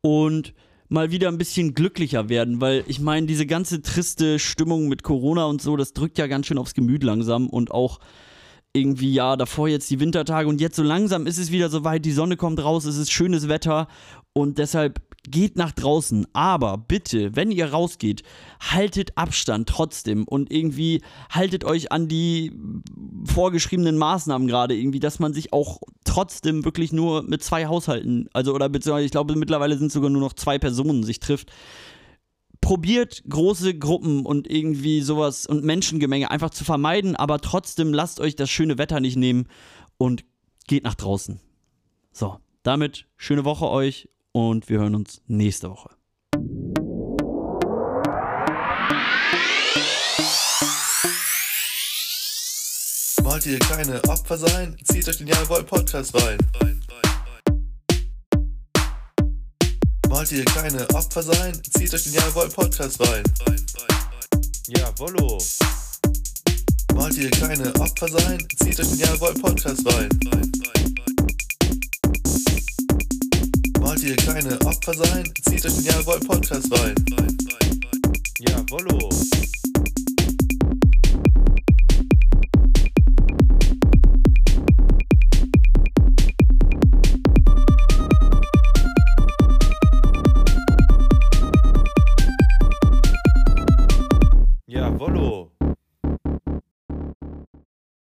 und mal wieder ein bisschen glücklicher werden, weil ich meine, diese ganze triste Stimmung mit Corona und so, das drückt ja ganz schön aufs Gemüt langsam und auch irgendwie, ja, davor jetzt die Wintertage und jetzt so langsam ist es wieder soweit, die Sonne kommt raus, es ist schönes Wetter und deshalb geht nach draußen. Aber bitte, wenn ihr rausgeht, haltet Abstand trotzdem und irgendwie haltet euch an die vorgeschriebenen Maßnahmen gerade irgendwie, dass man sich auch trotzdem wirklich nur mit zwei Haushalten, also oder beziehungsweise ich glaube mittlerweile sind sogar nur noch zwei Personen sich trifft probiert große Gruppen und irgendwie sowas und Menschengemenge einfach zu vermeiden, aber trotzdem lasst euch das schöne Wetter nicht nehmen und geht nach draußen. So, damit schöne Woche euch und wir hören uns nächste Woche. Wollt ihr keine Opfer sein? Zieht euch den Jawohl Podcast rein. Wollt ihr keine Opfer sein? Zieht euch den Jawohl Podcast rein. Jawollo. Wollt ihr keine Opfer sein? Zieht euch den Jawohl Podcast rein. Wollt ihr keine Opfer sein? Zieht euch den Jawohl Podcast rein. Jawollo.